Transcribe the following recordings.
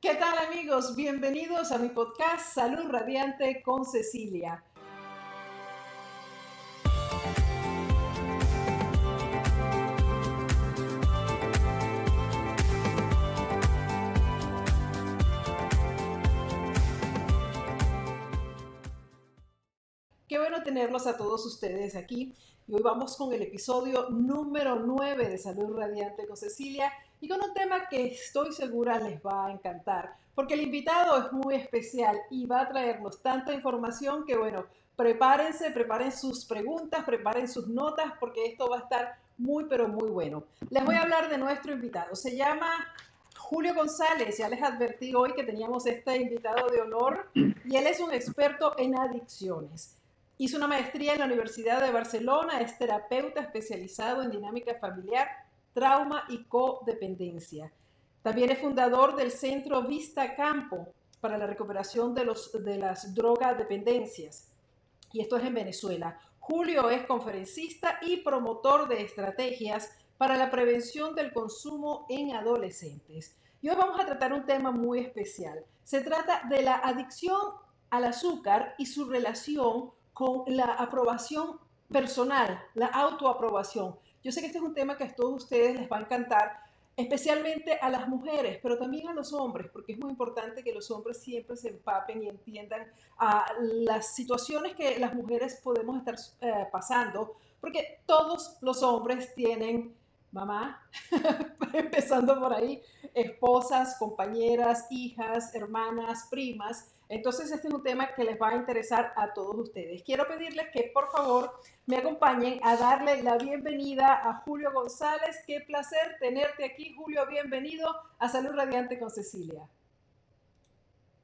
¿Qué tal amigos? Bienvenidos a mi podcast Salud Radiante con Cecilia. Tenerlos a todos ustedes aquí. Y hoy vamos con el episodio número 9 de Salud Radiante con Cecilia y con un tema que estoy segura les va a encantar, porque el invitado es muy especial y va a traernos tanta información que, bueno, prepárense, preparen sus preguntas, preparen sus notas, porque esto va a estar muy, pero muy bueno. Les voy a hablar de nuestro invitado. Se llama Julio González. Ya les advertí hoy que teníamos este invitado de honor y él es un experto en adicciones. Hizo una maestría en la Universidad de Barcelona, es terapeuta especializado en dinámica familiar trauma y codependencia. También es fundador del Centro Vista Campo para la recuperación de, los, de las drogadependencias. Y esto es en Venezuela. Julio es conferencista y promotor de estrategias para la prevención del consumo en adolescentes. Y hoy vamos a tratar un tema muy especial. Se trata de la adicción al azúcar y su relación con la aprobación personal, la autoaprobación. Yo sé que este es un tema que a todos ustedes les va a encantar, especialmente a las mujeres, pero también a los hombres, porque es muy importante que los hombres siempre se empapen y entiendan a las situaciones que las mujeres podemos estar eh, pasando, porque todos los hombres tienen mamá, empezando por ahí, esposas, compañeras, hijas, hermanas, primas. Entonces este es un tema que les va a interesar a todos ustedes. Quiero pedirles que por favor me acompañen a darle la bienvenida a Julio González. Qué placer tenerte aquí, Julio. Bienvenido a Salud Radiante con Cecilia.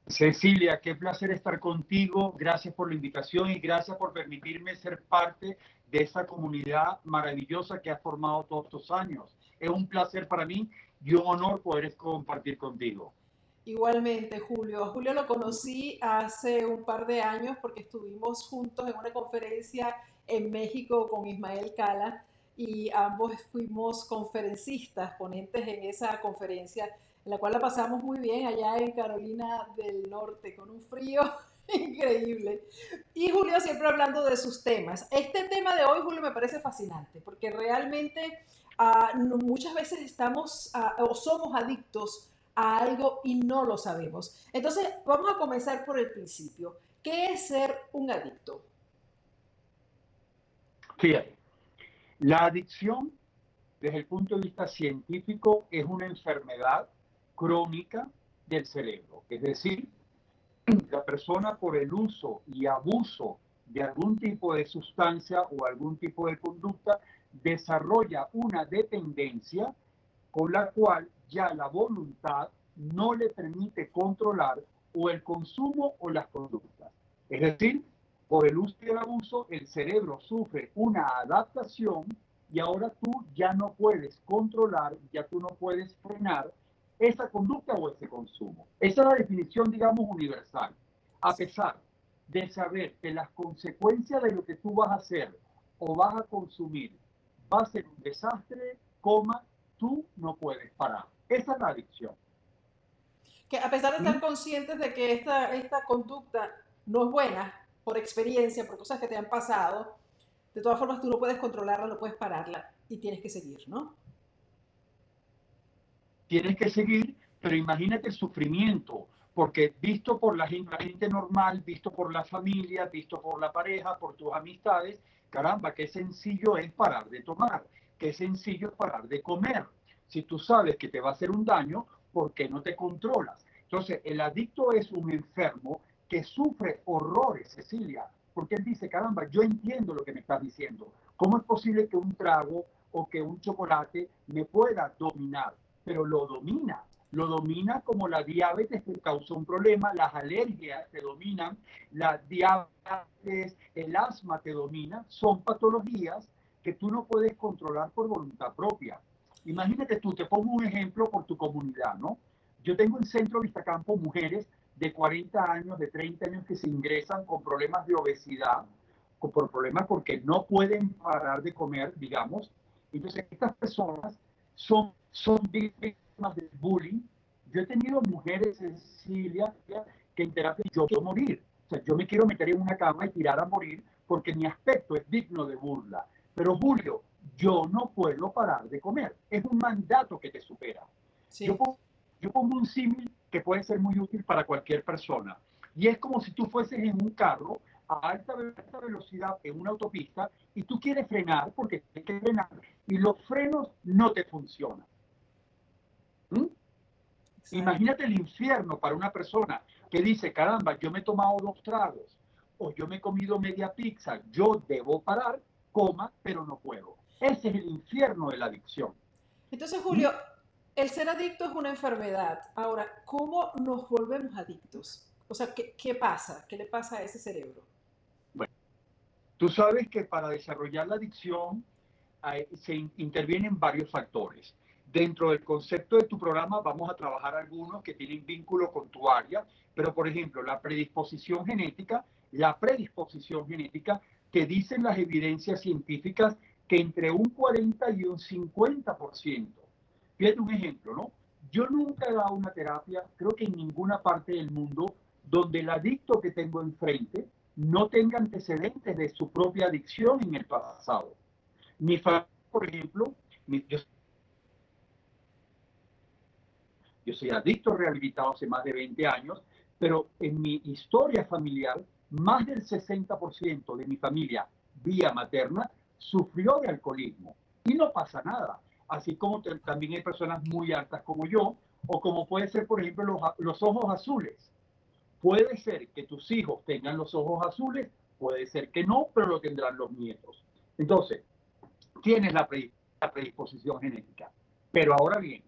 Cecilia, qué placer estar contigo. Gracias por la invitación y gracias por permitirme ser parte de esa comunidad maravillosa que has formado todos estos años. Es un placer para mí y un honor poder compartir contigo. Igualmente, Julio. Julio lo conocí hace un par de años porque estuvimos juntos en una conferencia en México con Ismael Cala y ambos fuimos conferencistas, ponentes en esa conferencia, en la cual la pasamos muy bien allá en Carolina del Norte, con un frío increíble. Y Julio siempre hablando de sus temas. Este tema de hoy, Julio, me parece fascinante, porque realmente ah, muchas veces estamos ah, o somos adictos a algo y no lo sabemos. Entonces, vamos a comenzar por el principio. ¿Qué es ser un adicto? Fíjate, la adicción desde el punto de vista científico es una enfermedad crónica del cerebro. Es decir, la persona por el uso y abuso de algún tipo de sustancia o algún tipo de conducta desarrolla una dependencia con la cual ya la voluntad no le permite controlar o el consumo o las conductas. Es decir, por el uso y el abuso, el cerebro sufre una adaptación y ahora tú ya no puedes controlar, ya tú no puedes frenar esa conducta o ese consumo. Esa es la definición, digamos, universal. A pesar de saber que las consecuencias de lo que tú vas a hacer o vas a consumir va a ser un desastre, coma, tú no puedes parar. Esa es la adicción. Que a pesar de estar ¿Mm? conscientes de que esta, esta conducta no es buena, por experiencia, por cosas que te han pasado, de todas formas tú no puedes controlarla, no puedes pararla y tienes que seguir, ¿no? Tienes que seguir, pero imagínate el sufrimiento, porque visto por la gente, la gente normal, visto por la familia, visto por la pareja, por tus amistades, caramba, qué sencillo es parar de tomar, sencillo es parar de comer. Si tú sabes que te va a hacer un daño, ¿por qué no te controlas? Entonces, el adicto es un enfermo que sufre horrores, Cecilia, porque él dice, caramba, yo entiendo lo que me estás diciendo. ¿Cómo es posible que un trago o que un chocolate me pueda dominar? Pero lo domina. Lo domina como la diabetes que causa un problema, las alergias te dominan, la diabetes, el asma te domina. Son patologías que tú no puedes controlar por voluntad propia. Imagínate tú, te pongo un ejemplo por tu comunidad, ¿no? Yo tengo en Centro Vistacampo mujeres de 40 años, de 30 años que se ingresan con problemas de obesidad, con, por problemas porque no pueden parar de comer, digamos. Entonces, estas personas son, son víctimas de bullying, yo he tenido mujeres, Cecilia, que en terapia yo quiero morir. O sea, yo me quiero meter en una cama y tirar a morir porque mi aspecto es digno de burla. Pero Julio, yo no puedo parar de comer. Es un mandato que te supera. Yo, pongo, yo pongo un símil que puede ser muy útil para cualquier persona. Y es como si tú fueses en un carro a alta, alta velocidad en una autopista y tú quieres frenar porque tienes que frenar y los frenos no te funcionan. ¿Mm? Imagínate el infierno para una persona que dice, caramba, yo me he tomado dos tragos o yo me he comido media pizza, yo debo parar, coma, pero no puedo. Ese es el infierno de la adicción. Entonces, Julio, el ser adicto es una enfermedad. Ahora, ¿cómo nos volvemos adictos? O sea, ¿qué, pasa? ¿Qué le pasa a ese cerebro? Bueno, tú sabes que para desarrollar la adicción se intervienen varios factores. Dentro del concepto de tu programa vamos a trabajar algunos que tienen vínculo con tu área, pero por ejemplo, la predisposición genética, la predisposición genética que dicen las evidencias científicas que entre un 40 y un 50%. Fíjate un ejemplo, ¿no? Yo nunca he dado una terapia, creo que en ninguna parte del mundo, donde el adicto que tengo enfrente no tenga antecedentes de su propia adicción en el pasado. Mi familia, por ejemplo, yo, yo soy adicto rehabilitado hace más de 20 años, pero en mi historia familiar, más del 60% de mi familia vía materna sufrió de alcoholismo y no pasa nada. Así como también hay personas muy altas como yo, o como puede ser, por ejemplo, los, los ojos azules. Puede ser que tus hijos tengan los ojos azules, puede ser que no, pero lo tendrán los nietos. Entonces, tienes la, predisposición genética. Pero ahora bien,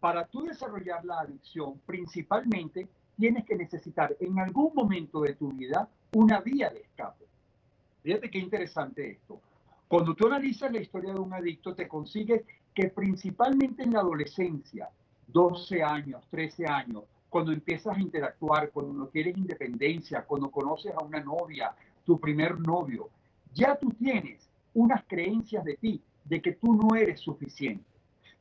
para tú desarrollar la adicción, principalmente tienes que necesitar en algún momento de tu vida una vía de escape. Fíjate qué interesante esto. Cuando tú analizas la historia de un adicto, te consigues que principalmente en la adolescencia, 12 años, 13 años, cuando empiezas a interactuar, cuando quieres independencia, cuando conoces a una novia, tu primer novio, ya tú tienes unas creencias de ti, de que tú no eres suficiente,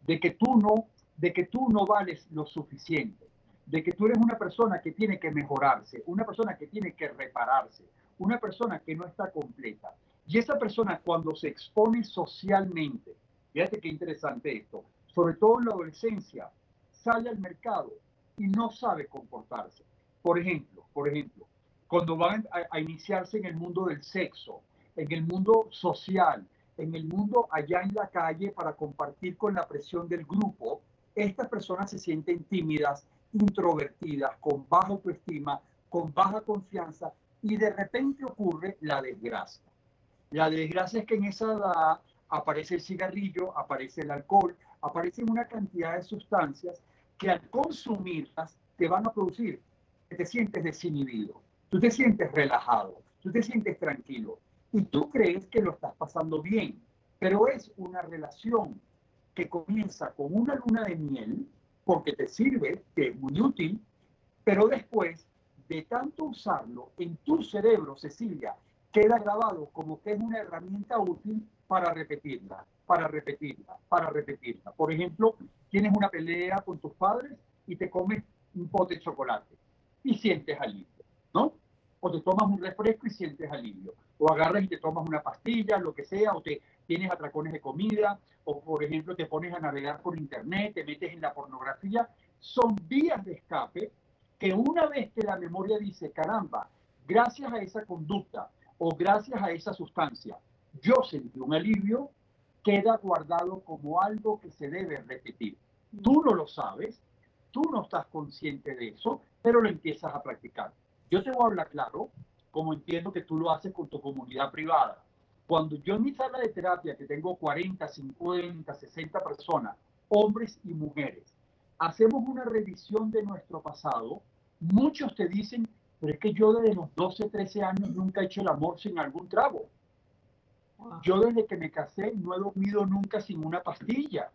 de que tú no, de que tú no vales lo suficiente, de que tú eres una persona que tiene que mejorarse, una persona que tiene que repararse, una persona que no está completa. Y esa persona cuando se expone socialmente, fíjate qué interesante esto, sobre todo en la adolescencia, sale al mercado y no sabe comportarse. Por ejemplo, por ejemplo, cuando van a, iniciarse en el mundo del sexo, en el mundo social, en el mundo allá en la calle para compartir con la presión del grupo, estas personas se sienten tímidas, introvertidas, con baja autoestima, con baja confianza y de repente ocurre la desgracia. La desgracia es que en esa edad aparece el cigarrillo, aparece el alcohol, aparecen una cantidad de sustancias que al consumirlas te van a producir que te sientes desinhibido, tú te sientes relajado, tú te sientes tranquilo y tú crees que lo estás pasando bien, pero es una relación que comienza con una luna de miel porque te sirve, que es muy útil, pero después de tanto usarlo en tu cerebro, Cecilia, queda grabado como que es una herramienta útil para repetirla, para repetirla, para repetirla. Por ejemplo, tienes una pelea con tus padres y te comes un pote de chocolate y sientes alivio, ¿no? O te tomas un refresco y sientes alivio. O agarras y te tomas una pastilla, lo que sea, o te tienes atracones de comida, o por ejemplo te pones a navegar por internet, te metes en la pornografía. Son vías de escape que una vez que la memoria dice, caramba, gracias a esa conducta o gracias a esa sustancia, yo sentí un alivio, queda guardado como algo que se debe repetir. Tú no lo sabes, tú no estás consciente de eso, pero lo empiezas a practicar. Yo te voy a hablar claro, como entiendo que tú lo haces con tu comunidad privada. Cuando yo en mi sala de terapia, que tengo 40, 50, 60 personas, hombres y mujeres, hacemos una revisión de nuestro pasado, muchos te dicen, pero es que yo desde los 12, 13 años nunca he hecho el amor sin algún trago. Yo desde que me casé no he dormido nunca sin una pastilla.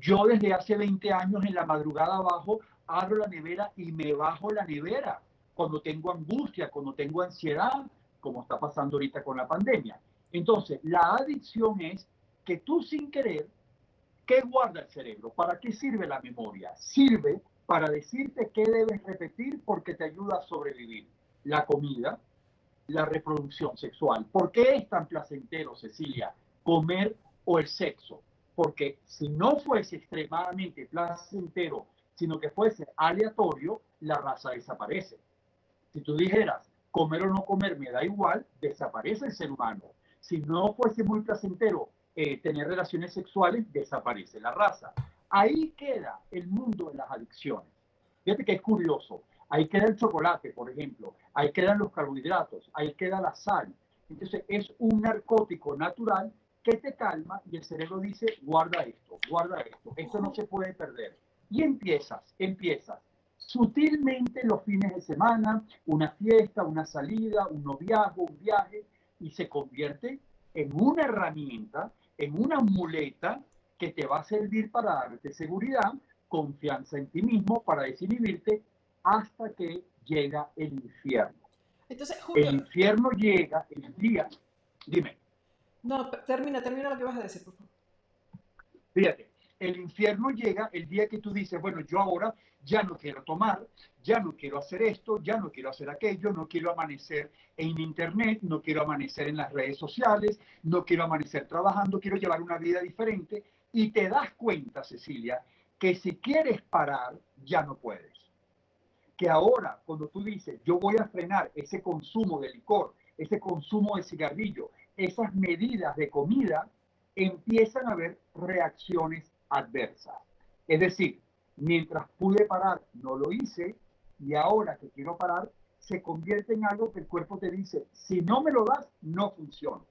Yo desde hace 20 años en la madrugada abajo abro la nevera y me bajo la nevera cuando tengo angustia, cuando tengo ansiedad, como está pasando ahorita con la pandemia. Entonces, la adicción es que tú sin querer ¿Qué guarda el cerebro? ¿Para qué sirve la memoria? Sirve para decirte qué debes repetir porque te ayuda a sobrevivir. La comida, la reproducción sexual. ¿Por qué es tan placentero, Cecilia, comer o el sexo? Porque si no fuese extremadamente placentero, sino que fuese aleatorio, la raza desaparece. Si tú dijeras, comer o no comer me da igual, desaparece el ser humano. Si no fuese muy placentero eh, tener relaciones sexuales, desaparece la raza. Ahí queda el mundo de las adicciones. Fíjate que es curioso. Ahí queda el chocolate, por ejemplo. Ahí quedan los carbohidratos. Ahí queda la sal. Entonces es un narcótico natural que te calma y el cerebro dice, guarda esto, guarda esto. Esto no se puede perder. Y empiezas, empiezas sutilmente los fines de semana, una fiesta, una salida, un noviazgo, un viaje, y se convierte en una herramienta, en una muleta que te va a servir para darte seguridad, confianza en ti mismo, para desinhibirte, hasta que llega el infierno. Entonces, el infierno llega el día, dime. No, termina, termina lo que vas a decir, por favor. Fíjate, el infierno llega el día que tú dices, bueno, yo ahora ya no quiero tomar, ya no quiero hacer esto, ya no quiero hacer aquello, no quiero amanecer en internet, no quiero amanecer en las redes sociales, no quiero amanecer trabajando, quiero llevar una vida diferente. Y te das cuenta, Cecilia, que si quieres parar, ya no puedes. Que ahora, cuando tú dices, yo voy a frenar ese consumo de licor, ese consumo de cigarrillo, esas medidas de comida, empiezan a haber reacciones adversas. Es decir, mientras pude parar, no lo hice, y ahora que quiero parar, se convierte en algo que el cuerpo te dice, si no me lo das, no funciona.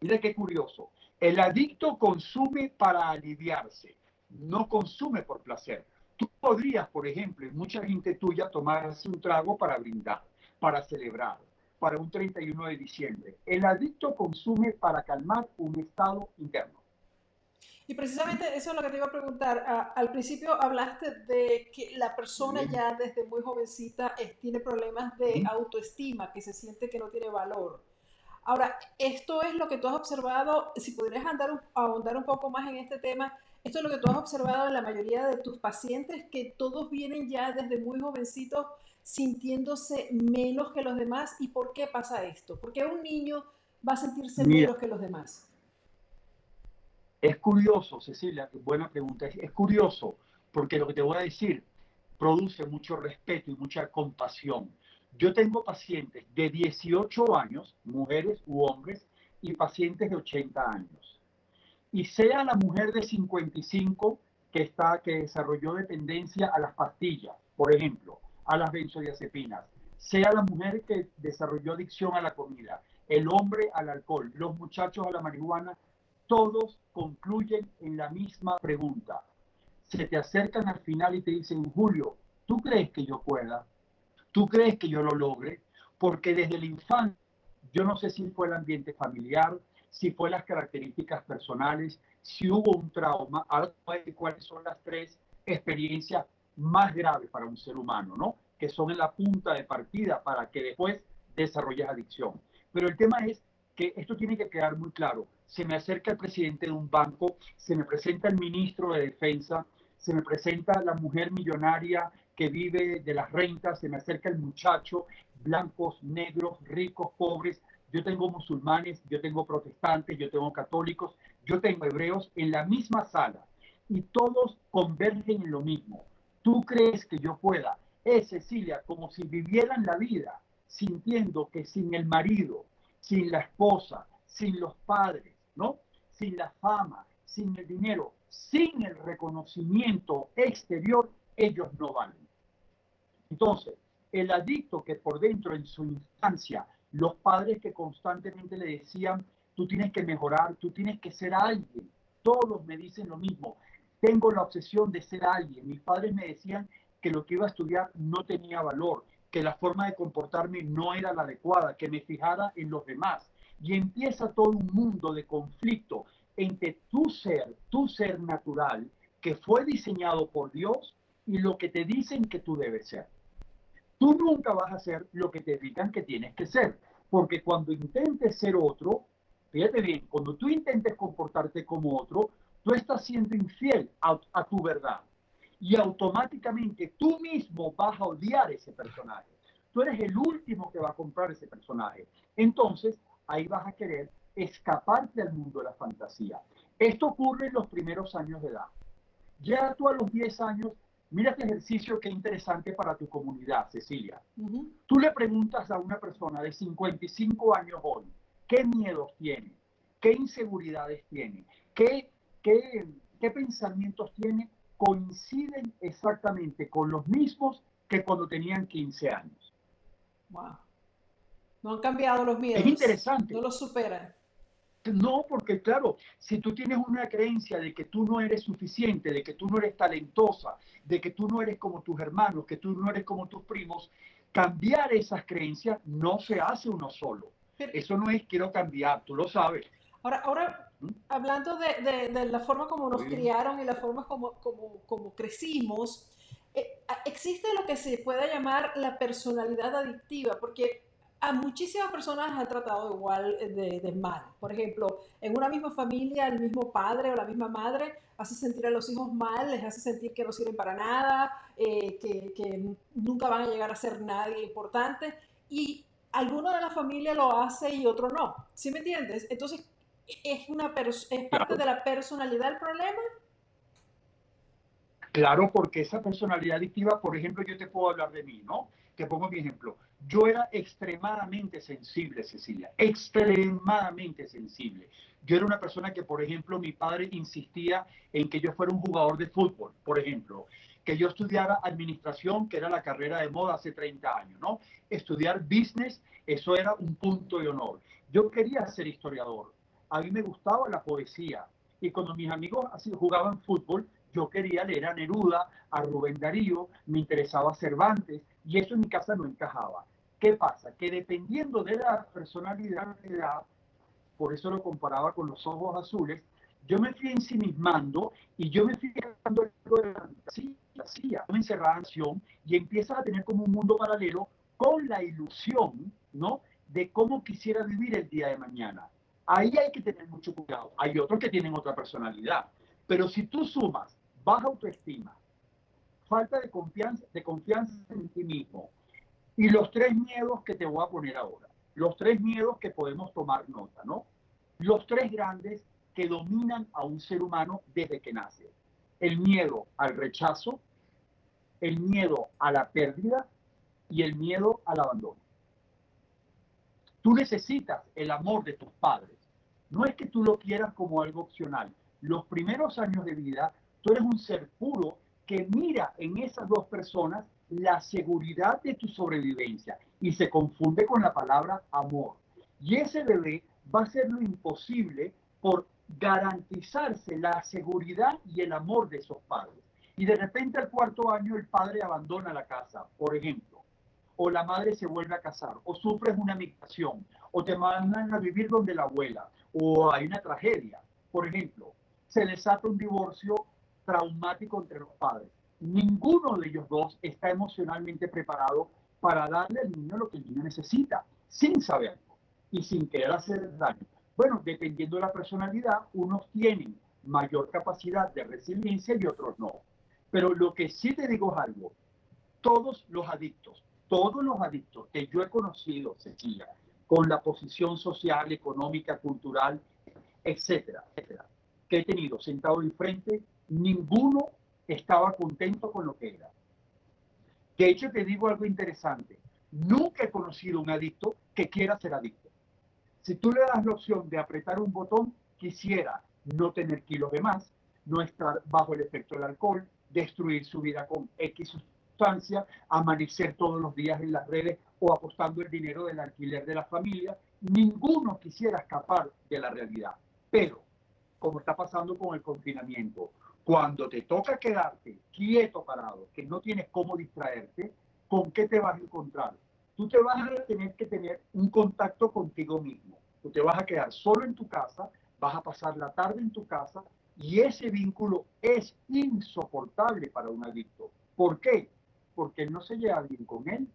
Mira qué curioso. El adicto consume para aliviarse, no consume por placer. Tú podrías, por ejemplo, y mucha gente tuya, tomarse un trago para brindar, para celebrar, para un 31 de diciembre. El adicto consume para calmar un estado interno. Y precisamente eso es lo que te iba a preguntar. Ah, al principio hablaste de que la persona ya desde muy jovencita tiene problemas de autoestima, que se siente que no tiene valor. Ahora, esto es lo que tú has observado, si pudieras andar, ahondar un poco más en este tema, esto es lo que tú has observado en la mayoría de tus pacientes, que todos vienen ya desde muy jovencitos sintiéndose menos que los demás. ¿Y por qué pasa esto? ¿Por qué un niño va a sentirse menos que los demás? Es curioso, Cecilia, buena pregunta. Es, curioso porque lo que te voy a decir produce mucho respeto y mucha compasión. Yo tengo pacientes de 18 años, mujeres u hombres, y pacientes de 80 años. Y sea la mujer de 55 que está que desarrolló dependencia a las pastillas, por ejemplo, a las benzodiazepinas, sea la mujer que desarrolló adicción a la comida, el hombre al alcohol, los muchachos a la marihuana, todos concluyen en la misma pregunta. Se te acercan al final y te dicen, Julio, ¿tú crees que yo pueda? ¿Tú crees que yo lo logre? Porque desde la infancia, yo no sé si fue el ambiente familiar, si fue las características personales, si hubo un trauma, ahora cuáles son las tres experiencias más graves para un ser humano, ¿no? Que son en la punta de partida para que después desarrolles adicción. Pero el tema es esto tiene que quedar muy claro se me acerca el presidente de un banco, se me presenta el ministro de Defensa, se me presenta la mujer millonaria que vive de las rentas, se me acerca el muchacho, blancos, negros, ricos, pobres. Yo tengo musulmanes, yo tengo protestantes, yo tengo católicos, yo tengo hebreos en la misma sala y todos convergen en lo mismo. ¿Tú crees que yo pueda? Es Cecilia, como si vivieran la vida sintiendo que sin el marido, sin la esposa, sin los padres, ¿no? Sin la fama, sin el dinero, sin el reconocimiento exterior, ellos no valen. Entonces, el adicto que por dentro en su infancia, los padres que constantemente le decían, tú tienes que mejorar, tú tienes que ser alguien, todos me dicen lo mismo, tengo la obsesión de ser alguien, mis padres me decían que lo que iba a estudiar no tenía valor, que la forma de comportarme no era la adecuada, que me fijara en los demás, y empieza todo un mundo de conflicto entre tu ser, tu ser natural, que fue diseñado por Dios, y lo que te dicen que tú debes ser. Tú nunca vas a ser lo que te digan que tienes que ser, porque cuando intentes ser otro, fíjate bien, cuando tú intentes comportarte como otro, tú estás siendo infiel a, a tu verdad. Y automáticamente tú mismo vas a odiar ese personaje. Tú eres el último que va a comprar ese personaje. Entonces, ahí vas a querer escaparte al mundo de la fantasía. Esto ocurre en los primeros años de edad. Ya tú a los 10 años, mira este ejercicio que interesante para tu comunidad, Cecilia. Tú le preguntas a una persona de 55 años hoy, ¿qué miedos tiene? ¿Qué inseguridades tiene? ¿Qué, qué, qué pensamientos tiene? Coinciden exactamente con los mismos que cuando tenían 15 años. Wow. No han cambiado los miedos. Es interesante. No los superan. No, porque claro, si tú tienes una creencia de que tú no eres suficiente, de que tú no eres talentosa, de que tú no eres como tus hermanos, que tú no eres como tus primos, cambiar esas creencias no se hace uno solo. Eso no es quiero cambiar, tú lo sabes. Ahora, ahora hablando de, de, la forma como nos criaron y la forma como, como, como crecimos, eh, existe lo que se puede llamar la personalidad adictiva, porque a muchísimas personas han tratado igual de, mal. Por ejemplo, en una misma familia, el mismo padre o la misma madre hace sentir a los hijos mal, les hace sentir que no sirven para nada, eh, que, nunca van a llegar a ser nadie importante. Y alguno de la familia lo hace y otro no. ¿Sí me entiendes? Entonces, ¿es, una ¿es parte de la personalidad el problema? Claro, porque esa personalidad adictiva, por ejemplo, yo te puedo hablar de mí, ¿no? Te pongo mi ejemplo. Yo era extremadamente sensible, Cecilia, extremadamente sensible. Yo era una persona que, por ejemplo, mi padre insistía en que yo fuera un jugador de fútbol, por ejemplo, que yo estudiara administración, que era la carrera de moda hace 30 años, ¿no? Estudiar business, eso era un punto de honor. Yo quería ser historiador. A mí me gustaba la poesía. Y cuando mis amigos así jugaban fútbol, yo quería leer a Neruda, a Rubén Darío, me interesaba Cervantes, y eso en mi casa no encajaba. ¿Qué pasa? Que dependiendo de la personalidad, por eso lo comparaba con los ojos azules, yo me fui ensimismando y yo me fui dando de la fantasía, me encerraba en acción y empiezas a tener como un mundo paralelo con la ilusión, ¿no? De cómo quisiera vivir el día de mañana. Ahí hay que tener mucho cuidado. Hay otros que tienen otra personalidad. Pero si tú sumas baja autoestima, falta de confianza, de confianza en ti mismo, y los tres miedos que te voy a poner ahora, los tres miedos que podemos tomar nota, ¿no? Los tres grandes que dominan a un ser humano desde que nace. El miedo al rechazo, el miedo a la pérdida y el miedo al abandono. Tú necesitas el amor de tus padres. No es que tú lo quieras como algo opcional. Los primeros años de vida, tú eres un ser puro que mira en esas dos personas la seguridad de tu sobrevivencia y se confunde con la palabra amor. Y ese bebé va a hacer lo imposible por garantizarse la seguridad y el amor de esos padres. Y de repente al cuarto año el padre abandona la casa, por ejemplo, o la madre se vuelve a casar, o sufres una migración, o te mandan a vivir donde la abuela, o hay una tragedia. Por ejemplo, se desata un divorcio traumático entre los padres ninguno de ellos dos está emocionalmente preparado para darle al niño lo que el niño necesita, sin saberlo y sin querer hacer daño. Bueno, dependiendo de la personalidad, unos tienen mayor capacidad de resiliencia y otros no. Pero lo que sí te digo es algo, todos los adictos, todos los adictos que yo he conocido, Cecilia, con la posición social, económica, cultural, etcétera, etcétera, que he tenido sentado enfrente, ninguno estaba contento con lo que era. De hecho, te digo algo interesante. Nunca he conocido un adicto que quiera ser adicto. Si tú le das la opción de apretar un botón, quisiera no tener kilos de más, no estar bajo el efecto del alcohol, destruir su vida con X amanecer todos los días en las redes o apostando el dinero del alquiler de la familia. Ninguno quisiera escapar de la realidad. Pero, como está pasando con el confinamiento, cuando te toca quedarte quieto, parado, que no tienes cómo distraerte, ¿con qué te vas a encontrar? Tú te vas a tener que tener un contacto contigo mismo. Tú te vas a quedar solo en tu casa, vas a pasar la tarde en tu casa y ese vínculo es insoportable para un adicto. ¿Por qué? Porque él no se lleva bien con él.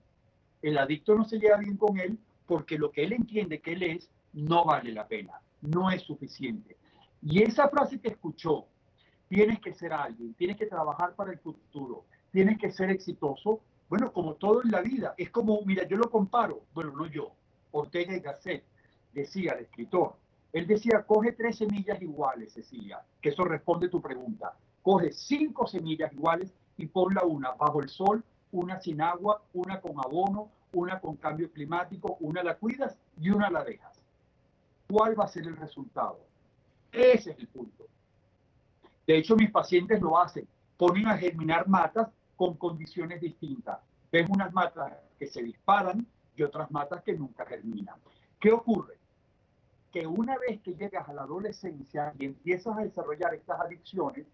El adicto no se lleva bien con él porque lo que él entiende que él es no vale la pena, no es suficiente. Y esa frase que escuchó tienes que ser alguien, tienes que trabajar para el futuro, tienes que ser exitoso. Bueno, como todo en la vida, es como, mira, yo lo comparo, bueno, no yo, Ortega y Gasset decía, el escritor, él decía, coge tres semillas iguales, Cecilia, que eso responde tu pregunta. Coge cinco semillas iguales y ponla una bajo el sol, una sin agua, una con abono, una con cambio climático, una la cuidas y una la dejas. ¿Cuál va a ser el resultado? Ese es el punto. De hecho, mis pacientes lo hacen. Ponen a germinar matas con condiciones distintas. Ves unas matas que se disparan y otras matas que nunca germinan. ¿Qué ocurre? Que una vez que llegas a la adolescencia y empiezas a desarrollar estas adicciones,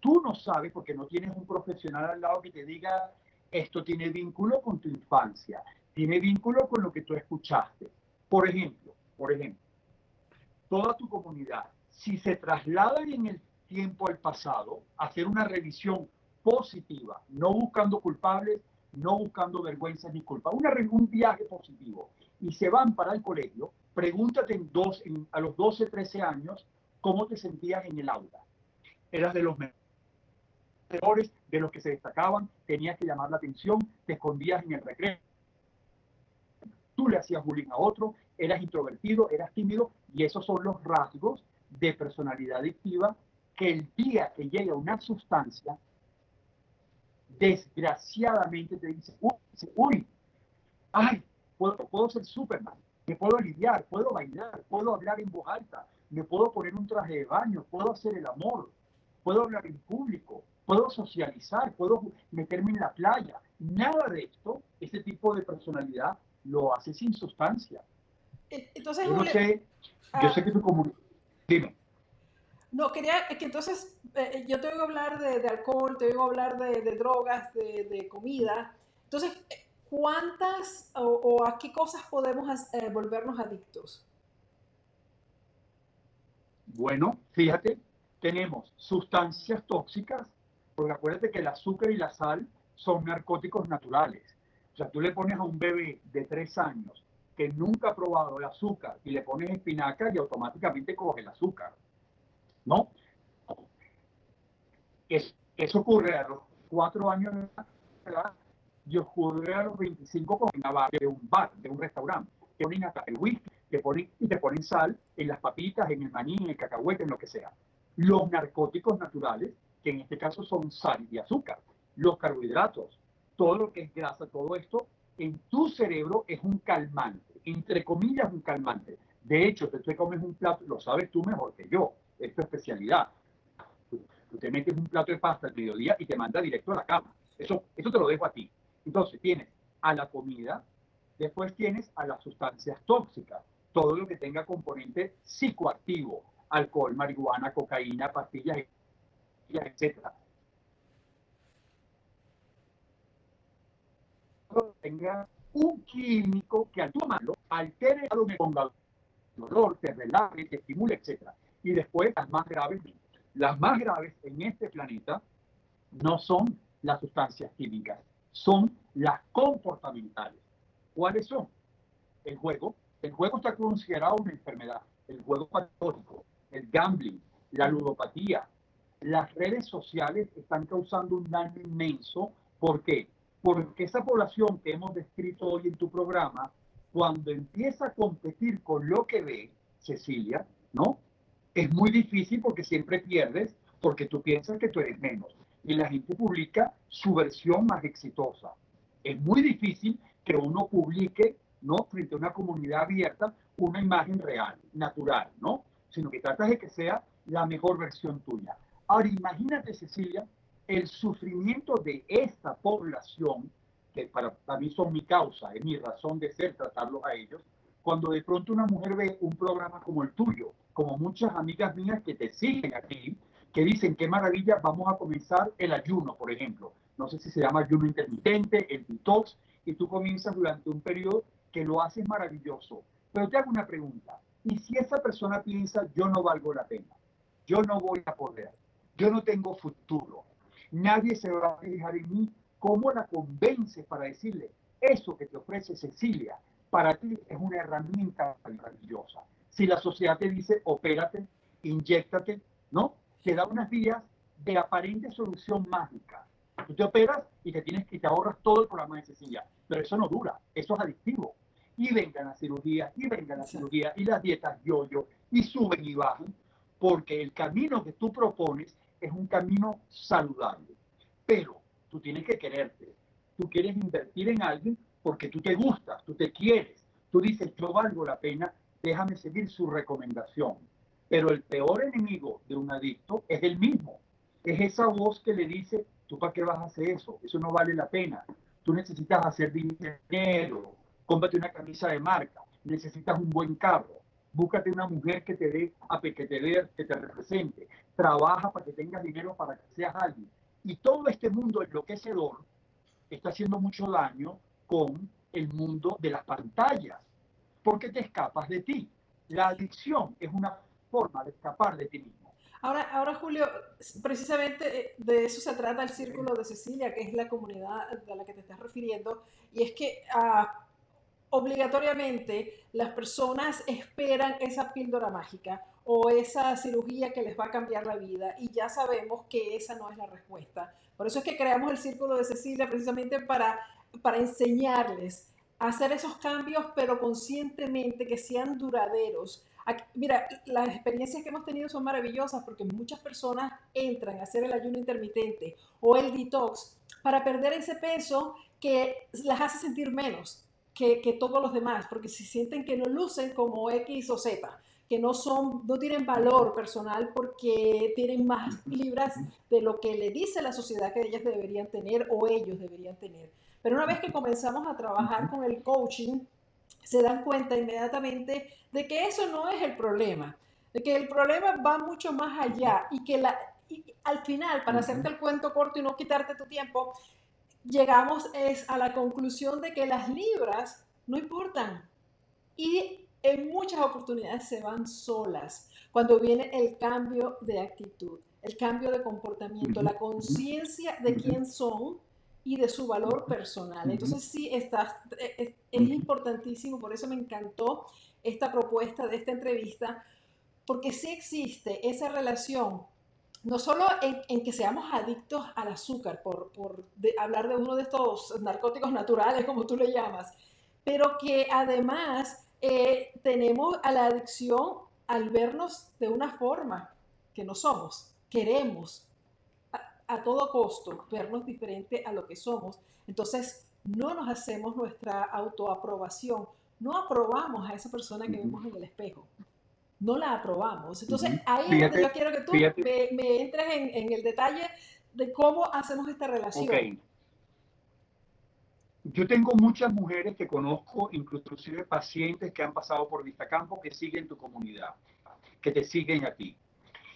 tú no sabes, porque no tienes un profesional al lado que te diga, esto tiene vínculo con tu infancia, tiene vínculo con lo que tú escuchaste. Por ejemplo, por ejemplo, toda tu comunidad, si se trasladan en el tiempo al pasado, hacer una revisión positiva, no buscando culpables, no buscando vergüenza ni culpa, un viaje positivo, y se van para el colegio, pregúntate en dos, a los 12, 13 años, cómo te sentías en el aula. Eras de los mejores, de los que se destacaban, tenías que llamar la atención, te escondías en el recreo, tú le hacías bullying a otro, eras introvertido, eras tímido, y esos son los rasgos de personalidad adictiva que el día que llega una sustancia, desgraciadamente te dice, uy, ay, puedo, puedo ser Superman, me puedo aliviar, puedo bailar, puedo hablar en voz alta, me puedo poner un traje de baño, puedo hacer el amor, puedo hablar en público, puedo socializar, puedo meterme en la playa. Nada de esto, ese tipo de personalidad, lo hace sin sustancia. E, entonces, yo sé, yo sé que tú como... Dime. No, quería que entonces eh, yo tengo que hablar de, alcohol, tengo que hablar de, drogas, de, comida. Entonces, ¿cuántas o, a qué cosas podemos eh, volvernos adictos? Bueno, fíjate, tenemos sustancias tóxicas, porque acuérdate que el azúcar y la sal son narcóticos naturales. O sea, tú le pones a un bebé de tres años que nunca ha probado el azúcar y le pones espinaca y automáticamente coge el azúcar. ¿No? eso ocurre a los cuatro años de edad y ocurre a los 25 con una bar de un bar, de un restaurante. Te ponen hasta el whisky, te ponen, y te ponen sal en las papitas, en el maní, en el cacahuete, en lo que sea. Los narcóticos naturales, que en este caso son sal y azúcar. Los carbohidratos, todo lo que es grasa, todo esto, en tu cerebro es un calmante, entre comillas un calmante. De hecho, te, te comes un plato, lo sabes tú mejor que yo, es tu especialidad. Tú, te metes un plato de pasta al mediodía y te manda directo a la cama. Eso, eso te lo dejo a ti. Entonces tienes a la comida, después tienes a las sustancias tóxicas, todo lo que tenga componente psicoactivo, alcohol, marihuana, cocaína, pastillas, etcétera tenga un químico que al tomarlo altere el me ponga dolor, te relaje, te estimule, etc. Y después las más graves, las más graves en este planeta no son las sustancias químicas, son las comportamentales. ¿Cuáles son? El juego. El juego está considerado una enfermedad. El juego patológico, el gambling, la ludopatía. Las redes sociales están causando un daño inmenso. ¿Por qué? porque esa población que hemos descrito hoy en tu programa, cuando empieza a competir con lo que ve, Cecilia, ¿no? Es muy difícil porque siempre pierdes, porque tú piensas que tú eres menos. Y la gente publica su versión más exitosa. Es muy difícil que uno publique, ¿no? Frente a una comunidad abierta, una imagen real, natural, ¿no? Sino que tratas de que sea la mejor versión tuya. Ahora, imagínate, Cecilia, el sufrimiento de esta población, que para, mí son mi causa, es mi razón de ser tratarlos a ellos, cuando de pronto una mujer ve un programa como el tuyo, como muchas amigas mías que te siguen aquí, que dicen qué maravilla, vamos a comenzar el ayuno, por ejemplo. No sé si se llama ayuno intermitente, el detox, y tú comienzas durante un periodo que lo haces maravilloso. Pero te hago una pregunta. ¿Y si esa persona piensa, yo no valgo la pena? Yo no voy a poder. Yo no tengo futuro. Nadie se va a fijar en mí. ¿Cómo la convence para decirle, eso que te ofrece Cecilia, para ti es una herramienta maravillosa? Si la sociedad te dice, opérate, inyectate, ¿no? Te da unas vías de aparente solución mágica. Tú te operas y te tienes que te ahorras todo el programa de Cecilia, pero eso no dura, eso es adictivo. Y vengan las cirugías, y vengan las cirugías, y las dietas yo-yo, y suben y bajan, porque el camino que tú propones es un camino saludable. Pero tú tienes que quererte, tú quieres invertir en alguien porque tú te gustas, tú te quieres, tú dices, yo valgo la pena, déjame seguir su recomendación. Pero el peor enemigo de un adicto es el mismo. Es esa voz que le dice, ¿tú para qué vas a hacer eso? Eso no vale la pena. Tú necesitas hacer dinero, cómprate una camisa de marca, necesitas un buen carro, búscate una mujer que te dé, que te que te represente, trabaja para que tengas dinero para que seas alguien. Y todo este mundo enloquecedor está haciendo mucho daño con el mundo de las pantallas, porque te escapas de ti. La adicción es una forma de escapar de ti mismo. Ahora, ahora Julio, precisamente eh, de eso se trata el Círculo de Cecilia, que es la comunidad a la que te estás refiriendo, y es que ah, obligatoriamente las personas esperan esa píldora mágica o esa cirugía que les va a cambiar la vida y ya sabemos que esa no es la respuesta. Por eso es que creamos el Círculo de Cecilia precisamente para, para enseñarles a hacer esos cambios, pero conscientemente que sean duraderos. mira, las experiencias que hemos tenido son maravillosas porque muchas personas entran a hacer el ayuno intermitente o el detox para perder ese peso que las hace sentir menos que, que todos los demás, porque se sienten que no lucen como X o Z que no son, no tienen valor personal porque tienen más libras de lo que le dice la sociedad que ellas deberían tener o ellos deberían tener. Pero una vez que comenzamos a trabajar con el coaching, se dan cuenta inmediatamente de que eso no es el problema, de que el problema va mucho más allá y que la, al final, para hacerte el cuento corto y no quitarte tu tiempo, llegamos es a la conclusión de que las libras no importan. Y en muchas oportunidades se van solas cuando viene el cambio de actitud, el cambio de comportamiento, la conciencia de quién son y de su valor personal. Entonces sí, está, es, es, importantísimo, por eso me encantó esta propuesta de esta entrevista, porque sí existe esa relación, no solo en, que seamos adictos al azúcar, por, por hablar de uno de estos narcóticos naturales, como tú le llamas, pero que además eh, tenemos a la adicción al vernos de una forma que no somos, queremos a todo costo vernos diferente a lo que somos, entonces no nos hacemos nuestra autoaprobación, no aprobamos a esa persona que vemos en el espejo, no la aprobamos. Entonces ahí es donde yo quiero que tú me, entres en, el detalle de cómo hacemos esta relación. Yo tengo muchas mujeres que conozco, inclusive pacientes que han pasado por Vistacampo, que siguen tu comunidad, que te siguen a ti.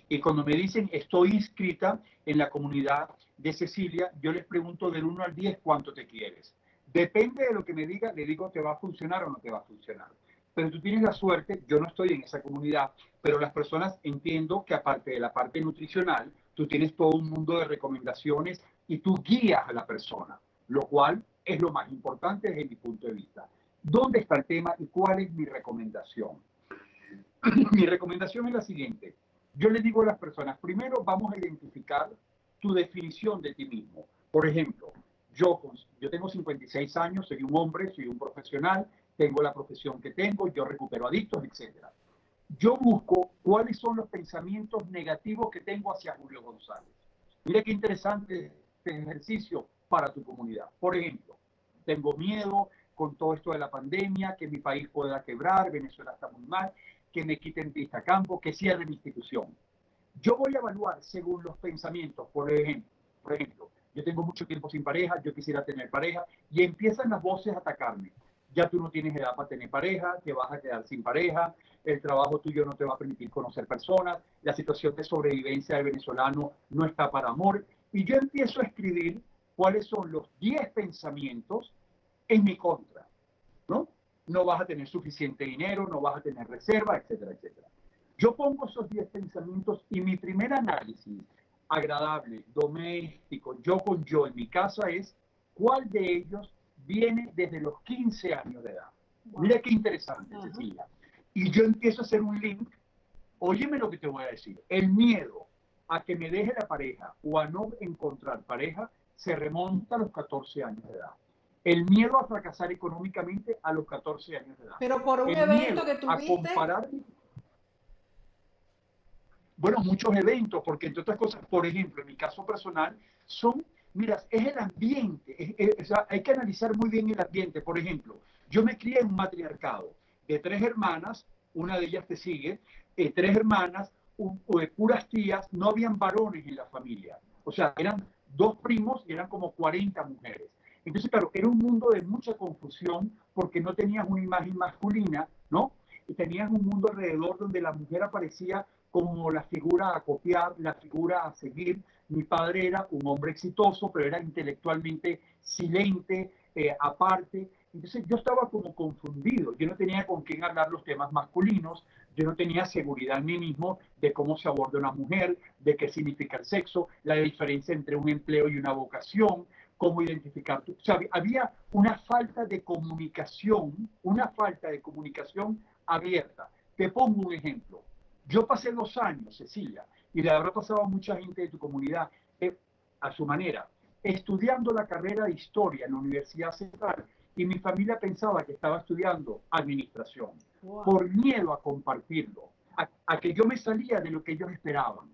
Y cuando me dicen estoy inscrita en la comunidad de Cecilia, yo les pregunto del 1 al 10 cuánto te quieres. Depende de lo que me diga, le digo te va a funcionar o no te va a funcionar. Pero tú tienes la suerte, yo no estoy en esa comunidad, pero las personas entiendo que aparte de la parte nutricional, tú tienes todo un mundo de recomendaciones y tú guías a la persona, lo cual es lo más importante desde mi punto de vista. ¿Dónde está el tema y cuál es mi recomendación? mi recomendación es la siguiente yo le digo a las personas, primero vamos a identificar tu definición de ti mismo. Por ejemplo, yo, yo tengo 56 años, soy un hombre, soy un profesional, tengo la profesión que tengo, yo recupero adictos, etc. Yo busco cuáles son los pensamientos negativos que tengo hacia Julio González. Mire qué interesante este ejercicio para tu comunidad. Por ejemplo, tengo miedo con todo esto de la pandemia, que mi país pueda quebrar, Venezuela está muy mal que me quiten vista campo, que cierre mi institución. Yo voy a evaluar según los pensamientos, por ejemplo, por ejemplo, yo tengo mucho tiempo sin pareja, yo quisiera tener pareja, y empiezan las voces a atacarme. Ya tú no tienes edad para tener pareja, te vas a quedar sin pareja, el trabajo tuyo no te va a permitir conocer personas, la situación de sobrevivencia del venezolano no está para amor, y yo empiezo a escribir cuáles son los 10 pensamientos en mi contra, ¿no? no vas a tener suficiente dinero, no vas a tener reserva, etcétera, etcétera. Yo pongo esos 10 pensamientos y mi primer análisis, agradable, doméstico, yo con yo en mi casa es cuál de ellos viene desde los 15 años de edad. Mira qué interesante, Cecilia. Y yo empiezo a hacer un link. Óyeme lo que te voy a decir. El miedo a que me deje la pareja o a no encontrar pareja se remonta a los 14 años de edad. El miedo a fracasar económicamente a los 14 años de edad. Pero por un evento que tuviste. A comparar, bueno, muchos eventos, porque entre otras cosas, por ejemplo, en mi caso personal, son, mira, es el ambiente, hay que analizar muy bien el ambiente. Por ejemplo, yo me crié en un matriarcado de tres hermanas, una de ellas te sigue, eh, tres hermanas, de puras tías, no habían varones en la familia. O sea, eran dos primos y eran como 40 mujeres. Entonces, claro, era un mundo de mucha confusión porque no tenías una imagen masculina, ¿no? Y tenías un mundo alrededor donde la mujer aparecía como la figura a copiar, la figura a seguir. Mi padre era un hombre exitoso, pero era intelectualmente silente, eh, aparte. Entonces yo estaba como confundido, yo no tenía con quién hablar los temas masculinos, yo no tenía seguridad en mí mismo de cómo se aborda una mujer, de qué significa el sexo, la diferencia entre un empleo y una vocación, cómo identificar. O sea, había una falta de comunicación, una falta de comunicación abierta. Te pongo un ejemplo. Yo pasé dos años, Cecilia, y le habrá pasado a mucha gente de tu comunidad eh, a su manera, estudiando la carrera de historia en la Universidad Central y mi familia pensaba que estaba estudiando administración por miedo a compartirlo, a, que yo me salía de lo que ellos esperaban.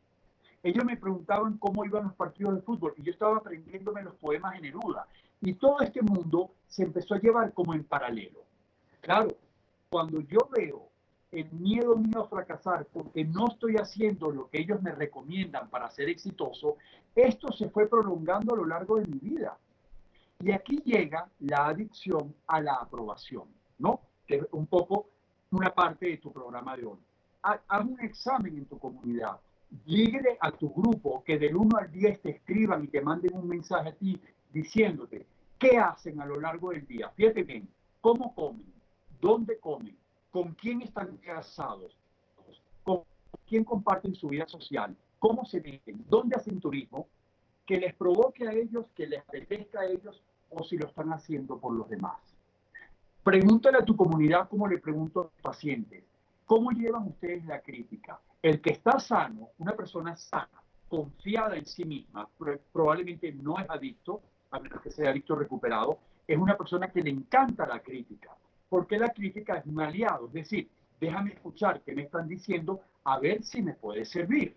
Ellos me preguntaban cómo iban los partidos de fútbol y yo estaba aprendiéndome los poemas en Neruda. Y todo este mundo se empezó a llevar como en paralelo. Claro, cuando yo veo el miedo mío a fracasar porque no estoy haciendo lo que ellos me recomiendan para ser exitoso, esto se fue prolongando a lo largo de mi vida. Y aquí llega la adicción a la aprobación, ¿no? Que es un poco una parte de tu programa de hoy. Haz un examen en tu comunidad. Dígale a tu grupo que del 1 al 10 te escriban y te manden un mensaje a ti diciéndote qué hacen a lo largo del día. Fíjate bien, cómo comen, dónde comen, con quién están casados, con quién comparten su vida social, cómo se viven, dónde hacen turismo, que les provoque a ellos, que les apetezca a ellos o si lo están haciendo por los demás. Pregúntale a tu comunidad como le pregunto a los pacientes, ¿cómo llevan ustedes la crítica? El que está sano, una persona sana, confiada en sí misma, probablemente no es adicto, a menos que sea adicto recuperado, es una persona que le encanta la crítica, porque la crítica es un aliado, es decir, déjame escuchar qué me están diciendo, a ver si me puede servir.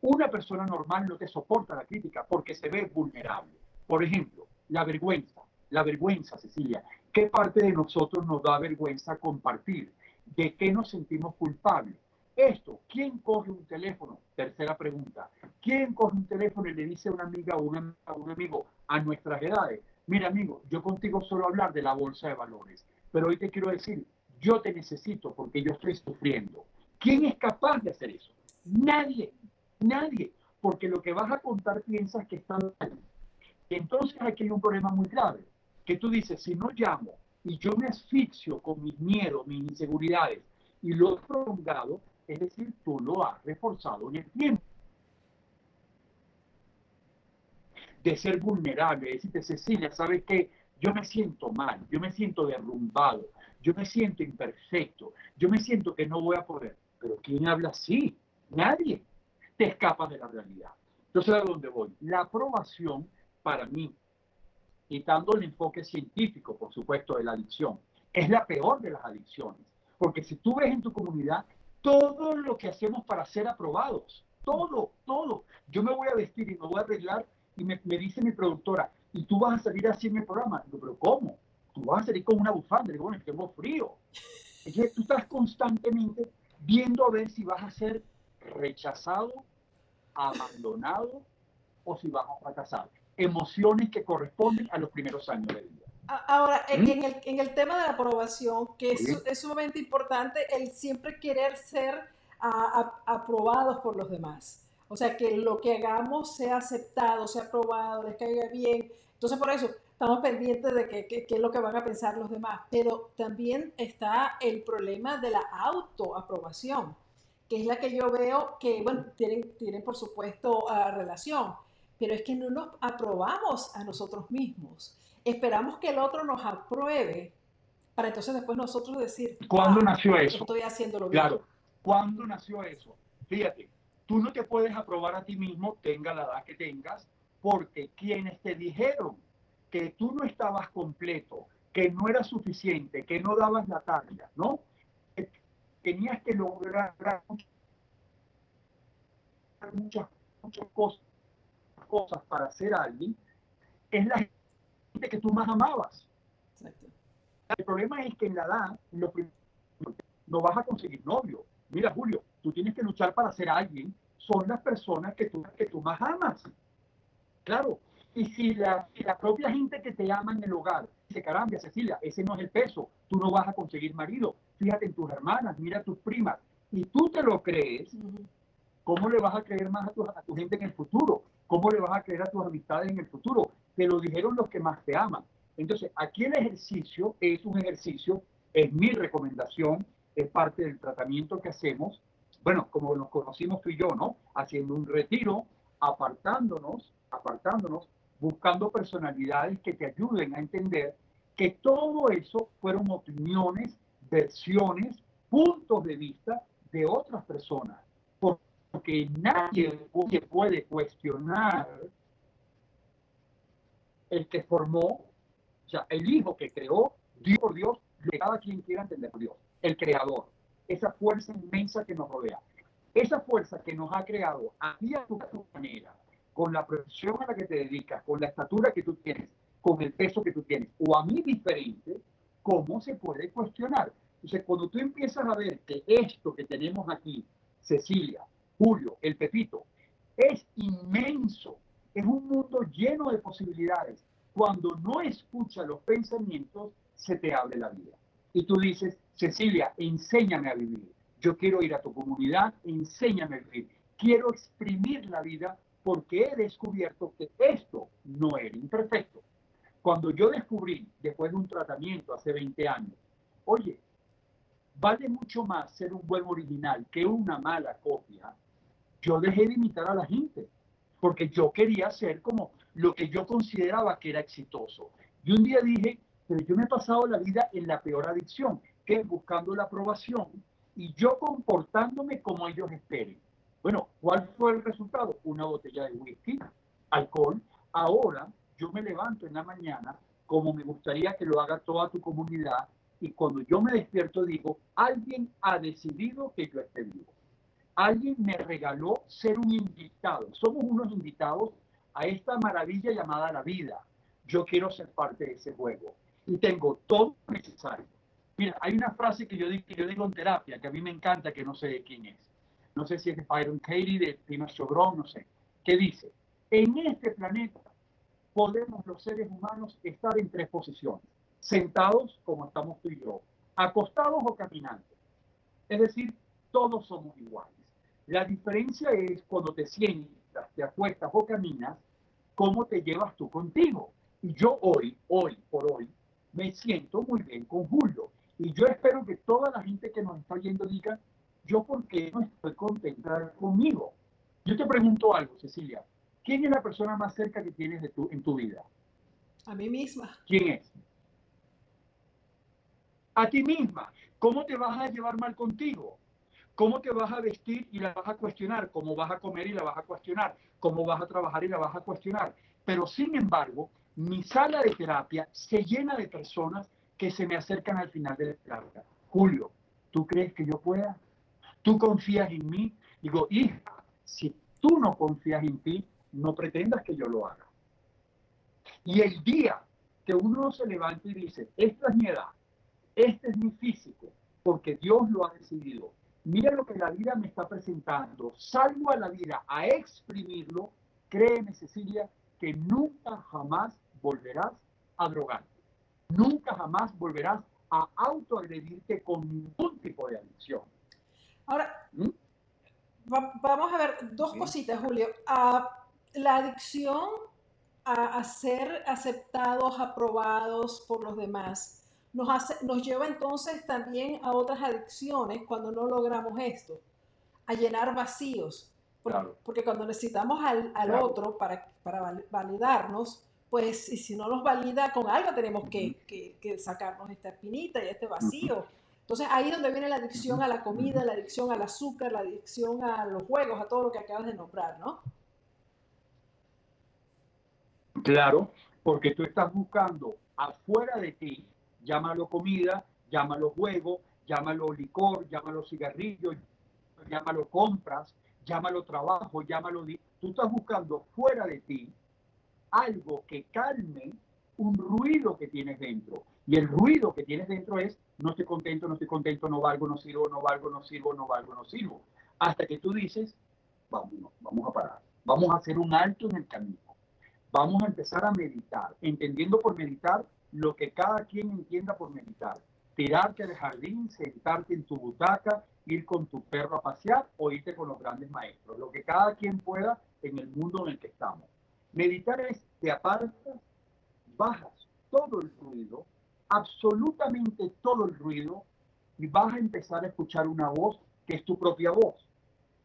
Una persona normal no te soporta la crítica porque se ve vulnerable. Por ejemplo, la vergüenza. La vergüenza, Cecilia. ¿Qué parte de nosotros nos da vergüenza compartir? ¿De qué nos sentimos culpables? Esto, ¿quién coge un teléfono? Tercera pregunta. ¿Quién coge un teléfono y le dice a una amiga o a un amigo a nuestras edades? Mira, amigo, yo contigo solo hablar de la bolsa de valores, pero hoy te quiero decir, yo te necesito porque yo estoy sufriendo. ¿Quién es capaz de hacer eso? Nadie. Nadie, porque lo que vas a contar piensas que está mal. Entonces aquí hay un problema muy grave, que tú dices, si no llamo y yo me asfixio con mis miedos, mis inseguridades, y lo he prolongado, es decir, tú lo has reforzado en el tiempo. De ser vulnerable, de decirte, Cecilia, ¿sabes qué? Yo me siento mal, yo me siento derrumbado, yo me siento imperfecto, yo me siento que no voy a poder. Pero ¿quién habla así? Nadie te escapas de la realidad. Entonces, ¿a dónde voy? La aprobación, para mí, quitando el enfoque científico, por supuesto, de la adicción, es la peor de las adicciones. Porque si tú ves en tu comunidad todo lo que hacemos para ser aprobados, todo, todo. Yo me voy a vestir y me voy a arreglar y me, dice mi productora, y tú vas a salir así en mi programa. Digo, pero ¿cómo? Tú vas a salir con una bufanda. Digo, bueno, tengo frío. Entonces tú estás constantemente viendo a ver si vas a ser rechazado, abandonado o si vas a fracasar. Emociones que corresponden a los primeros años de vida. Ahora, en, ¿Mm? el, en el, tema de la aprobación, que es, sumamente importante el siempre querer ser aprobados por los demás. O sea, que lo que hagamos sea aceptado, sea aprobado, les caiga bien. Entonces, por eso estamos pendientes de qué es lo que van a pensar los demás. Pero también está el problema de la autoaprobación que es la que yo veo que, bueno, tienen, tienen por supuesto ah, relación, pero es que no nos aprobamos a nosotros mismos. Esperamos que el otro nos apruebe para entonces después nosotros decir, ¿cuándo ah, nació eso? Estoy haciéndolo bien. Claro, ¿cuándo nació eso? Fíjate, tú no te puedes aprobar a ti mismo, tenga la edad que tengas, porque quienes te dijeron que tú no estabas completo, que no era suficiente, que no dabas la talla, ¿no? tenías que lograr muchas, muchas cosas, cosas para ser alguien, es la gente que tú más amabas. El problema es que en la edad, lo no vas a conseguir novio. Mira, Julio, tú tienes que luchar para ser alguien. Son las personas que tú, que tú más amas. Claro. Y si la, si la propia gente que te ama en el hogar dice, caramba, Cecilia, ese no es el peso, tú no vas a conseguir marido. Fíjate en tus hermanas, mira a tus primas. Y tú te lo crees, ¿cómo le vas a creer más a tu, a tu gente en el futuro? ¿Cómo le vas a creer a tus amistades en el futuro? Te lo dijeron los que más te aman. Entonces, aquí el ejercicio es un ejercicio, es mi recomendación, es parte del tratamiento que hacemos. Bueno, como nos conocimos tú y yo, ¿no? Haciendo un retiro, apartándonos, apartándonos, buscando personalidades que te ayuden a entender que todo eso fueron opiniones, versiones, puntos de vista de otras personas. Porque nadie puede cuestionar el que formó sea, el hijo que creó, Dios por Dios, que cada quien quiera entender Dios, el creador, esa fuerza inmensa que nos rodea. Esa fuerza que nos ha creado a ti a tu manera, con la profesión a la que te dedicas, con la estatura que tú tienes, con el peso que tú tienes, o a mí diferente, ¿cómo se puede cuestionar? Entonces, cuando tú empiezas a ver que esto que tenemos aquí, Cecilia, Julio, el Pepito, es inmenso, es un mundo lleno de posibilidades, cuando no escucha los pensamientos, se te abre la vida. Y tú dices, Cecilia, enséñame a vivir. Yo quiero ir a tu comunidad, enséñame a vivir. Quiero exprimir la vida porque he descubierto que esto no era imperfecto. Cuando yo descubrí, después de un tratamiento hace 20 años, oye, vale mucho más ser un buen original que una mala copia, yo dejé de imitar a la gente, porque yo quería ser como lo que yo consideraba que era exitoso. Y un día dije, pero yo me he pasado la vida en la peor adicción, que es buscando la aprobación y yo comportándome como ellos esperen. Bueno, ¿cuál fue el resultado? Una botella de whisky, alcohol. Ahora yo me levanto en la mañana como me gustaría que lo haga toda tu comunidad y cuando yo me despierto digo, alguien ha decidido que yo esté vivo. Alguien me regaló ser un invitado. Somos unos invitados a esta maravilla llamada la vida. Yo quiero ser parte de ese juego y tengo todo lo necesario. Mira, hay una frase que yo, digo, que yo digo en terapia que a mí me encanta, que no sé de quién es. No sé si es de Byron Katie, de Pino Chogron, no sé. Que dice, en este planeta podemos los seres humanos estar en tres posiciones. Sentados, como estamos tú y yo, acostados o caminando. Es decir, todos somos iguales. La diferencia es cuando te sientes te acuestas o caminas, cómo te llevas tú contigo. Y yo hoy, hoy por hoy, me siento muy bien con Julio. Y yo espero que toda la gente que nos está oyendo diga, yo por qué no estoy contenta conmigo. Yo te pregunto algo, Cecilia. ¿Quién es la persona más cerca que tienes de tu, en tu vida? A mí misma. ¿Quién es? A ti misma. ¿Cómo te vas a llevar mal contigo? ¿Cómo te vas a vestir y la vas a cuestionar? ¿Cómo vas a comer y la vas a cuestionar? ¿Cómo vas a trabajar y la vas a cuestionar? Pero sin embargo, mi sala de terapia se llena de personas que se me acercan al final de la terapia. Julio, ¿tú crees que yo pueda? ¿Tú confías en mí? Digo, hija, si tú no confías en ti, no pretendas que yo lo haga. Y el día que uno se levanta y dice, esta es mi edad, este es mi físico, porque Dios lo ha decidido, mira lo que la vida me está presentando, salgo a la vida a exprimirlo, créeme Cecilia, que nunca jamás volverás a drogarte, nunca jamás volverás a autoagredirte con ningún tipo de adicción. Ahora, ¿Mm? vamos a ver dos cositas, Julio. la adicción a ser aceptados, aprobados por los demás, nos, hace, nos lleva entonces también a otras adicciones cuando no logramos esto, a llenar vacíos. Porque, cuando necesitamos al, otro para, para, validarnos, pues y si no nos valida con algo tenemos que, que, sacarnos esta espinita y este vacío. Entonces ahí es donde viene la adicción a la comida, la adicción al azúcar, la adicción a los juegos, a todo lo que acabas de nombrar, ¿no? Claro, porque tú estás buscando afuera de ti, llámalo comida, llámalo juego, llámalo licor, llámalo cigarrillo, llámalo compras, llámalo trabajo, llámalo... Tú estás buscando fuera de ti algo que calme un ruido que tienes dentro. Y el ruido que tienes dentro es, no estoy contento, no estoy contento, no valgo, no sirvo, no valgo, no sirvo, no valgo, no sirvo. Hasta que tú dices, vamos, vamos a parar, vamos a hacer un alto en el camino. Vamos a empezar a meditar, entendiendo por meditar lo que cada quien entienda por meditar. Tirarte al jardín, sentarte en tu butaca, ir con tu perro a pasear o irte con los grandes maestros. Lo que cada quien pueda en el mundo en el que estamos. Meditar es te apartas, bajas todo el ruido, absolutamente todo el ruido, y vas a empezar a escuchar una voz que es tu propia voz,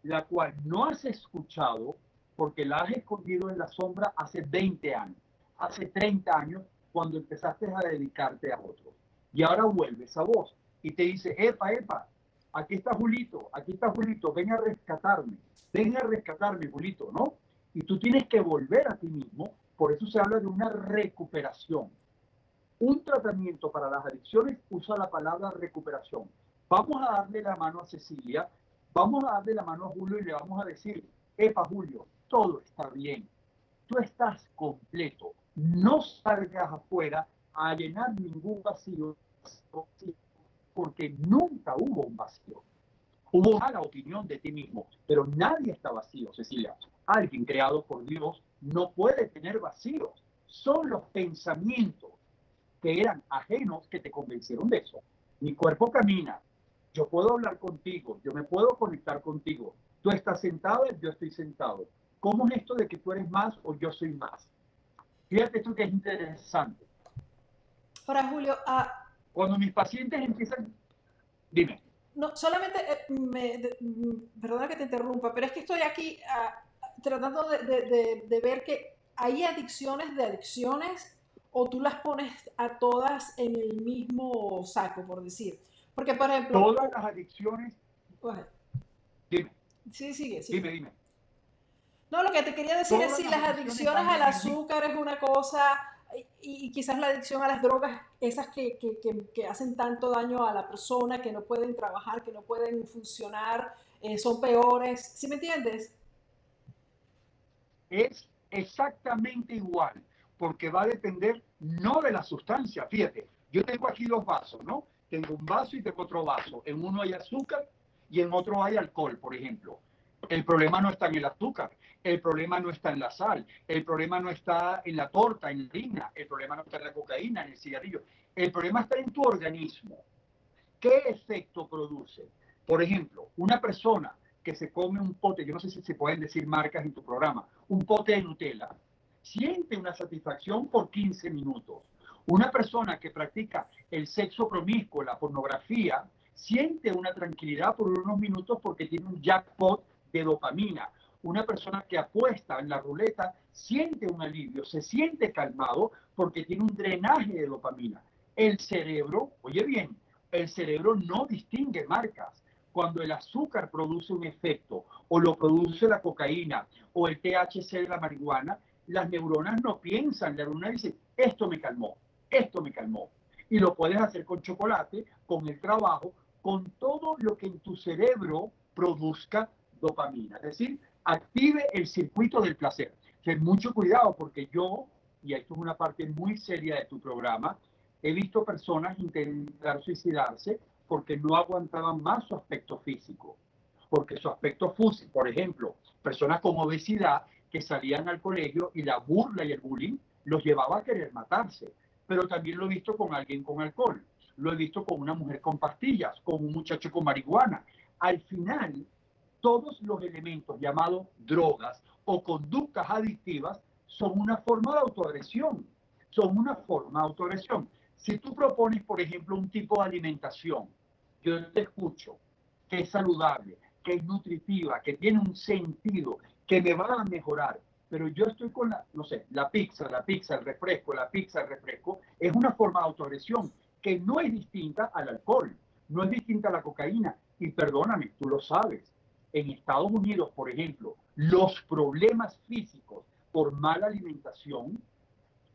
la cual no has escuchado porque la has escondido en la sombra hace 20 años, hace 30 años, cuando empezaste a dedicarte a otro. Y ahora vuelve esa voz y te dice, epa, epa, aquí está Julito, aquí está Julito, ven a rescatarme, ven a rescatarme, Julito, ¿no? Y tú tienes que volver a ti mismo, por eso se habla de una recuperación. Un tratamiento para las adicciones usa la palabra recuperación. Vamos a darle la mano a Cecilia, vamos a darle la mano a Julio y le vamos a decir, epa Julio, todo está bien, tú estás completo, no salgas afuera a llenar ningún vacío, porque nunca hubo un vacío. Hubo mala opinión de ti mismo, pero nadie está vacío, Cecilia. Alguien creado por Dios no puede tener vacíos. Son los pensamientos que eran ajenos que te convencieron de eso. Mi cuerpo camina, yo puedo hablar contigo, yo me puedo conectar contigo. Tú estás sentado, yo estoy sentado. ¿Cómo es esto de que tú eres más o yo soy más? Fíjate esto que es interesante. Ahora, Julio, ah, cuando mis pacientes empiezan, dime. No, solamente, eh, me, mm, perdona que te interrumpa, pero es que estoy aquí ah, tratando de, de, ver que hay adicciones de adicciones o tú las pones a todas en el mismo saco, por decir. Porque, por ejemplo... Todas las adicciones... Dime. Sí, sigue, sigue. Dime, dime. No, lo que te quería decir es si las adicciones al azúcar es una cosa y, quizás la adicción a las drogas, esas que, hacen tanto daño a la persona, que no pueden trabajar, que no pueden funcionar, eh, son peores. ¿Sí me entiendes? Es exactamente igual, porque va a depender no de la sustancia. Fíjate, yo tengo aquí dos vasos, ¿no? Tengo un vaso y tengo otro vaso. En uno hay azúcar y en otro hay alcohol, por ejemplo. El problema no está en el azúcar, el problema no está en la sal, el problema no está en la torta, en la harina, el problema no está en la cocaína, en el cigarrillo. El problema está en tu organismo. ¿Qué efecto produce? Por ejemplo, una persona que se come un pote, yo no sé si se pueden decir marcas en tu programa, un pote de Nutella, siente una satisfacción por 15 minutos. Una persona que practica el sexo promiscuo, la pornografía, siente una tranquilidad por unos minutos porque tiene un jackpot de dopamina. Una persona que apuesta en la ruleta siente un alivio, se siente calmado porque tiene un drenaje de dopamina. El cerebro, oye bien, el cerebro no distingue marcas. Cuando el azúcar produce un efecto o lo produce la cocaína o el THC de la marihuana, las neuronas no piensan, la neurona dice, esto me calmó, esto me calmó. Y lo puedes hacer con chocolate, con el trabajo, con todo lo que en tu cerebro produzca dopamina, es decir, active el circuito del placer. Ten mucho cuidado porque yo, y esto es una parte muy seria de tu programa, he visto personas intentar suicidarse porque no aguantaban más su aspecto físico. Porque su aspecto físico, por ejemplo, personas con obesidad que salían al colegio y la burla y el bullying los llevaba a querer matarse. Pero también lo he visto con alguien con alcohol, lo he visto con una mujer con pastillas, con un muchacho con marihuana. Al final, todos los elementos llamados drogas o conductas adictivas son una forma de autoagresión. Son una forma de autoagresión. Si tú propones, por ejemplo, un tipo de alimentación, yo te escucho, que es saludable, que es nutritiva, que tiene un sentido, que me va a mejorar, pero yo estoy con la, no sé, la pizza, la pizza, el refresco, la pizza, el refresco, es una forma de autoagresión que no es distinta al alcohol. no es distinta a la cocaína. Y perdóname, tú lo sabes. En Estados Unidos, por ejemplo, los problemas físicos por mala alimentación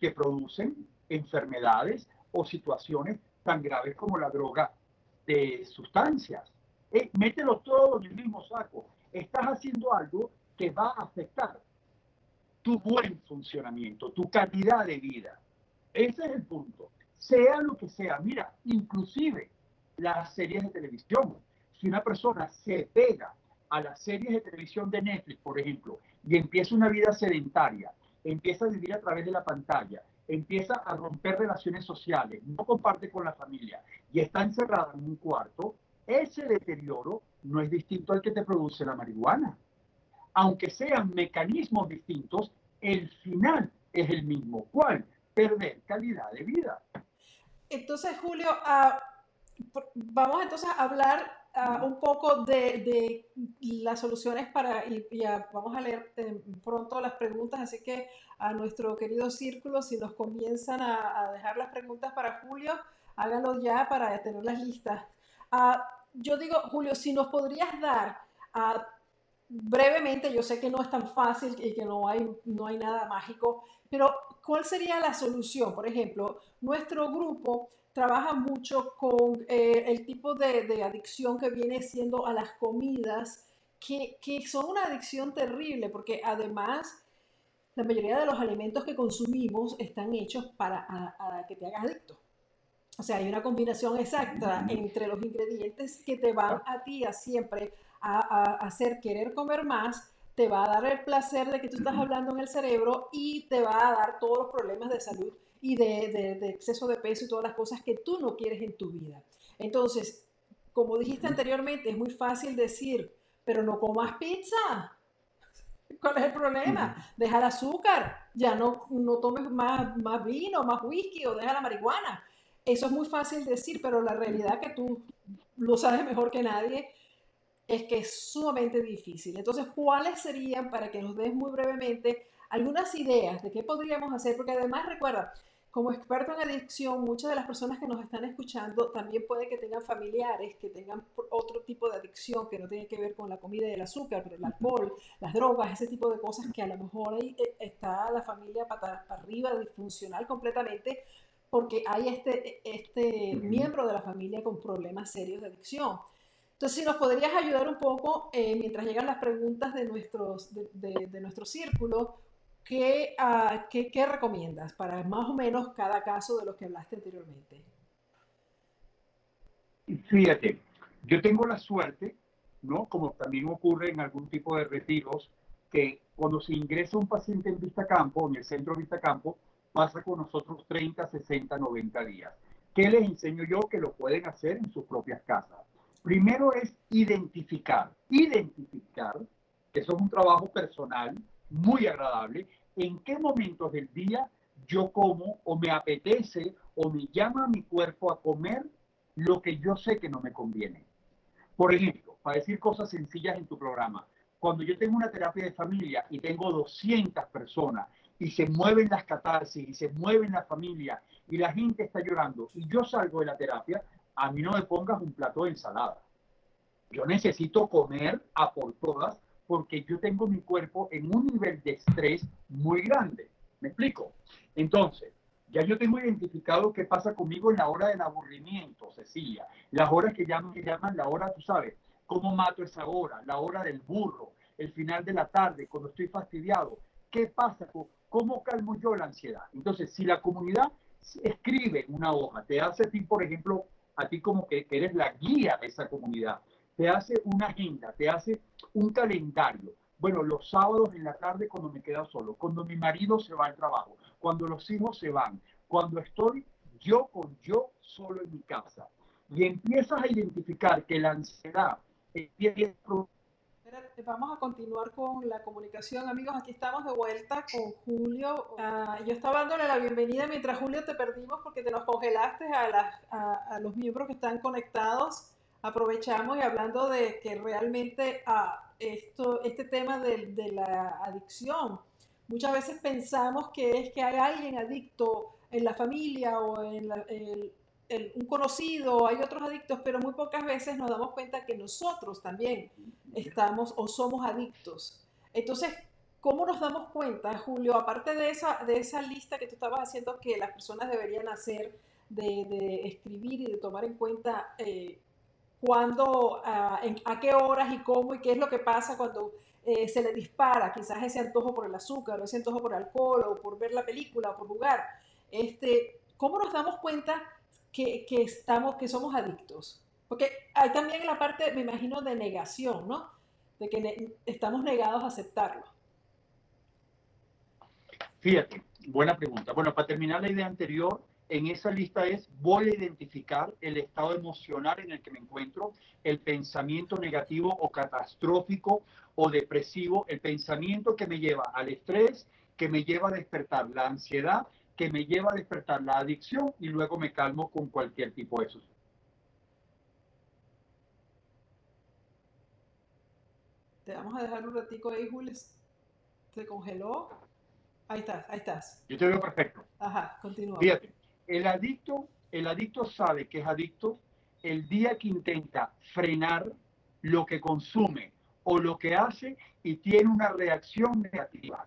que producen enfermedades o situaciones tan graves como la droga de sustancias. Eh, mételo todo en el mismo saco. Estás haciendo algo que va a afectar tu buen funcionamiento, tu calidad de vida. Ese es el punto. Sea lo que sea. Mira, inclusive las series de televisión. Si una persona se pega a las series de televisión de Netflix, por ejemplo, y empieza una vida sedentaria, empieza a vivir a través de la pantalla, empieza a romper relaciones sociales, no comparte con la familia y está encerrada en un cuarto, ese deterioro no es distinto al que te produce la marihuana. Aunque sean mecanismos distintos, el final es el mismo. ¿Cuál? Perder calidad de vida. Entonces, Julio, uh, vamos entonces a hablar uh, un poco de, de, las soluciones para, y, y uh, vamos a leer eh, pronto las preguntas, así que a nuestro querido círculo, si nos comienzan a, a dejar las preguntas para Julio, háganlo ya para tenerlas listas. yo digo, Julio, si nos podrías dar brevemente, yo sé que no es tan fácil y que no hay, no hay nada mágico, pero ¿cuál sería la solución? Por ejemplo, nuestro grupo trabaja mucho con eh, el tipo de, de, adicción que viene siendo a las comidas, que, que, son una adicción terrible, porque además la mayoría de los alimentos que consumimos están hechos para a, a que te hagas adicto. O sea, hay una combinación exacta entre los ingredientes que te van a ti a siempre a, a, hacer querer comer más, te va a dar el placer de que tú estás hablando en el cerebro y te va a dar todos los problemas de salud y de, de, exceso de peso y todas las cosas que tú no quieres en tu vida. Entonces, como dijiste anteriormente, es muy fácil decir, pero no comas pizza. ¿Cuál es el problema? Deja el azúcar, ya no, no tomes más, más vino, más whisky o deja la marihuana. Eso es muy fácil decir, pero la realidad que tú lo sabes mejor que nadie es que es sumamente difícil. Entonces, ¿cuáles serían, para que nos des muy brevemente, algunas ideas de qué podríamos hacer? Porque además, recuerda, como experto en adicción, muchas de las personas que nos están escuchando también puede que tengan familiares que tengan otro tipo de adicción que no tiene que ver con la comida y el azúcar, pero el alcohol, las drogas, ese tipo de cosas que a lo mejor ahí eh, está la familia para, para arriba, disfuncional completamente, porque hay este, este miembro de la familia con problemas serios de adicción. Entonces, si nos podrías ayudar un poco, eh, mientras llegan las preguntas de, nuestros, de, de, de nuestro círculo, ¿qué, uh, ¿qué, ¿qué, recomiendas para más o menos cada caso de los que hablaste anteriormente? Fíjate, yo tengo la suerte, ¿no? Como también ocurre en algún tipo de retiros, que cuando se ingresa un paciente en Vista Campo, en el centro Vista Campo, pasa con nosotros 30, 60, 90 días. ¿Qué les enseño yo? Que lo pueden hacer en sus propias casas. Primero es identificar, identificar, eso es un trabajo personal, muy agradable, en qué momentos del día yo como o me apetece o me llama mi cuerpo a comer lo que yo sé que no me conviene. Por ejemplo, para decir cosas sencillas en tu programa, cuando yo tengo una terapia de familia y tengo 200 personas y se mueven las catarsis y se mueven la familia y la gente está llorando y yo salgo de la terapia, a mí no me pongas un plato de ensalada. Yo necesito comer a por todas porque yo tengo mi cuerpo en un nivel de estrés muy grande. ¿Me explico? Entonces, ya yo tengo identificado qué pasa conmigo en la hora del aburrimiento, Cecilia. Las horas que llaman, que llaman la hora, tú sabes, cómo mato esa hora, la hora del burro, el final de la tarde, cuando estoy fastidiado. ¿Qué pasa? ¿Cómo calmo yo la ansiedad? Entonces, si la comunidad escribe una hoja, te hace a ti, por ejemplo, a ti como que, que eres la guía de esa comunidad, te hace una agenda, te hace un calendario. Bueno, los sábados en la tarde cuando me quedo solo, cuando mi marido se va al trabajo, cuando los hijos se van, cuando estoy yo con yo solo en mi casa. Y empiezas a identificar que la ansiedad empieza Vamos a continuar con la comunicación, amigos. Aquí estamos de vuelta con Julio. Uh, yo estaba dándole la bienvenida mientras Julio te perdimos porque te nos congelaste a, las, a, a los miembros que están conectados aprovechamos y hablando de que realmente ah, esto, este tema de, de, la adicción, muchas veces pensamos que es que hay alguien adicto en la familia o en, la, en, un conocido, hay otros adictos, pero muy pocas veces nos damos cuenta que nosotros también estamos o somos adictos. Entonces, ¿cómo nos damos cuenta, Julio, aparte de esa, de esa lista que tú estabas haciendo que las personas deberían hacer de, escribir y de tomar en cuenta eh, cuándo, a, a, qué horas y cómo y qué es lo que pasa cuando eh, se le dispara quizás ese antojo por el azúcar o ese antojo por el alcohol o por ver la película o por jugar? Este, ¿Cómo nos damos cuenta que, que, estamos, que somos adictos? Porque hay también la parte, me imagino, de negación, ¿no? De que estamos negados a aceptarlo. Fíjate, buena pregunta. Bueno, para terminar la idea anterior, en esa lista es, voy a identificar el estado emocional en el que me encuentro, el pensamiento negativo o catastrófico o depresivo, el pensamiento que me lleva al estrés, que me lleva a despertar la ansiedad, que me lleva a despertar la adicción y luego me calmo con cualquier tipo de sustancia. Te vamos a dejar un ratico ahí, Jules. ¿Se congeló? Ahí estás, ahí estás. Yo te veo perfecto. Ajá, continúa. Fíjate, el adicto, el adicto sabe que es adicto el día que intenta frenar lo que consume o lo que hace y tiene una reacción negativa.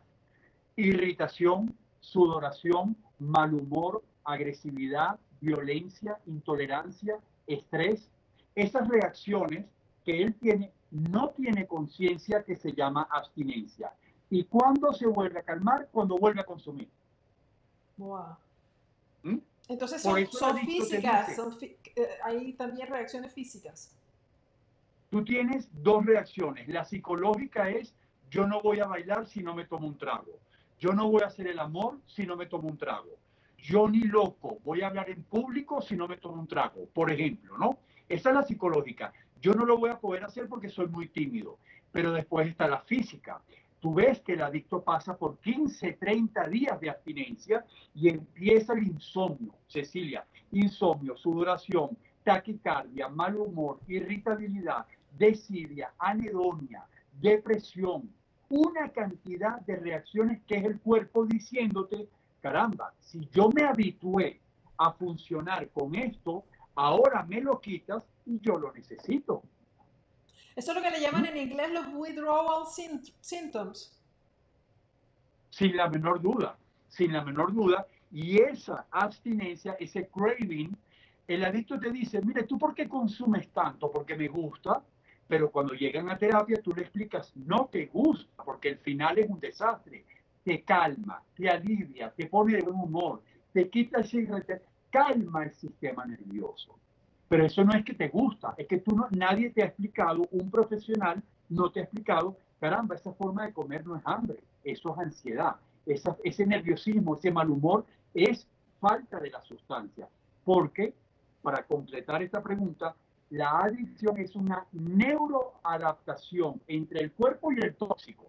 Irritación, sudoración, mal humor, agresividad, violencia, intolerancia, estrés. Esas reacciones que él tiene no tiene conciencia que se llama abstinencia. ¿Y cuándo se vuelve a calmar? Cuando vuelve a consumir. ¿Mm? Entonces son, físicas, eh, hay también reacciones físicas. Tú tienes dos reacciones. La psicológica es yo no voy a bailar si no me tomo un trago. Yo no voy a hacer el amor si no me tomo un trago. Yo ni loco voy a hablar en público si no me tomo un trago, por ejemplo, ¿no? Esa es la psicológica. Yo no lo voy a poder hacer porque soy muy tímido. Pero después está la física. Ves que el adicto pasa por 15, 30 días de abstinencia y empieza el insomnio, Cecilia, insomnio, sudoración, taquicardia, mal humor, irritabilidad, desidia, anedonia, depresión, una cantidad de reacciones que es el cuerpo diciéndote, caramba, si yo me habitué a funcionar con esto, ahora me lo quitas y yo lo necesito. Eso es lo que le llaman en inglés los withdrawal symptoms. Sin la menor duda, sin la menor duda. Y esa abstinencia, ese craving, el adicto te dice, mire, ¿tú por qué consumes tanto? Porque me gusta, pero cuando llegan a terapia tú le explicas, no te gusta, porque el final es un desastre. Te calma, te alivia, te pone de buen humor, te quita ese calma el sistema nervioso. Pero eso no es que te gusta, es que tú no, nadie te ha explicado, un profesional no te ha explicado, caramba, esa forma de comer no es hambre, eso es ansiedad, ese nerviosismo, ese mal humor es falta de la sustancia. Porque, para completar esta pregunta, la adicción es una neuroadaptación entre el cuerpo y el tóxico.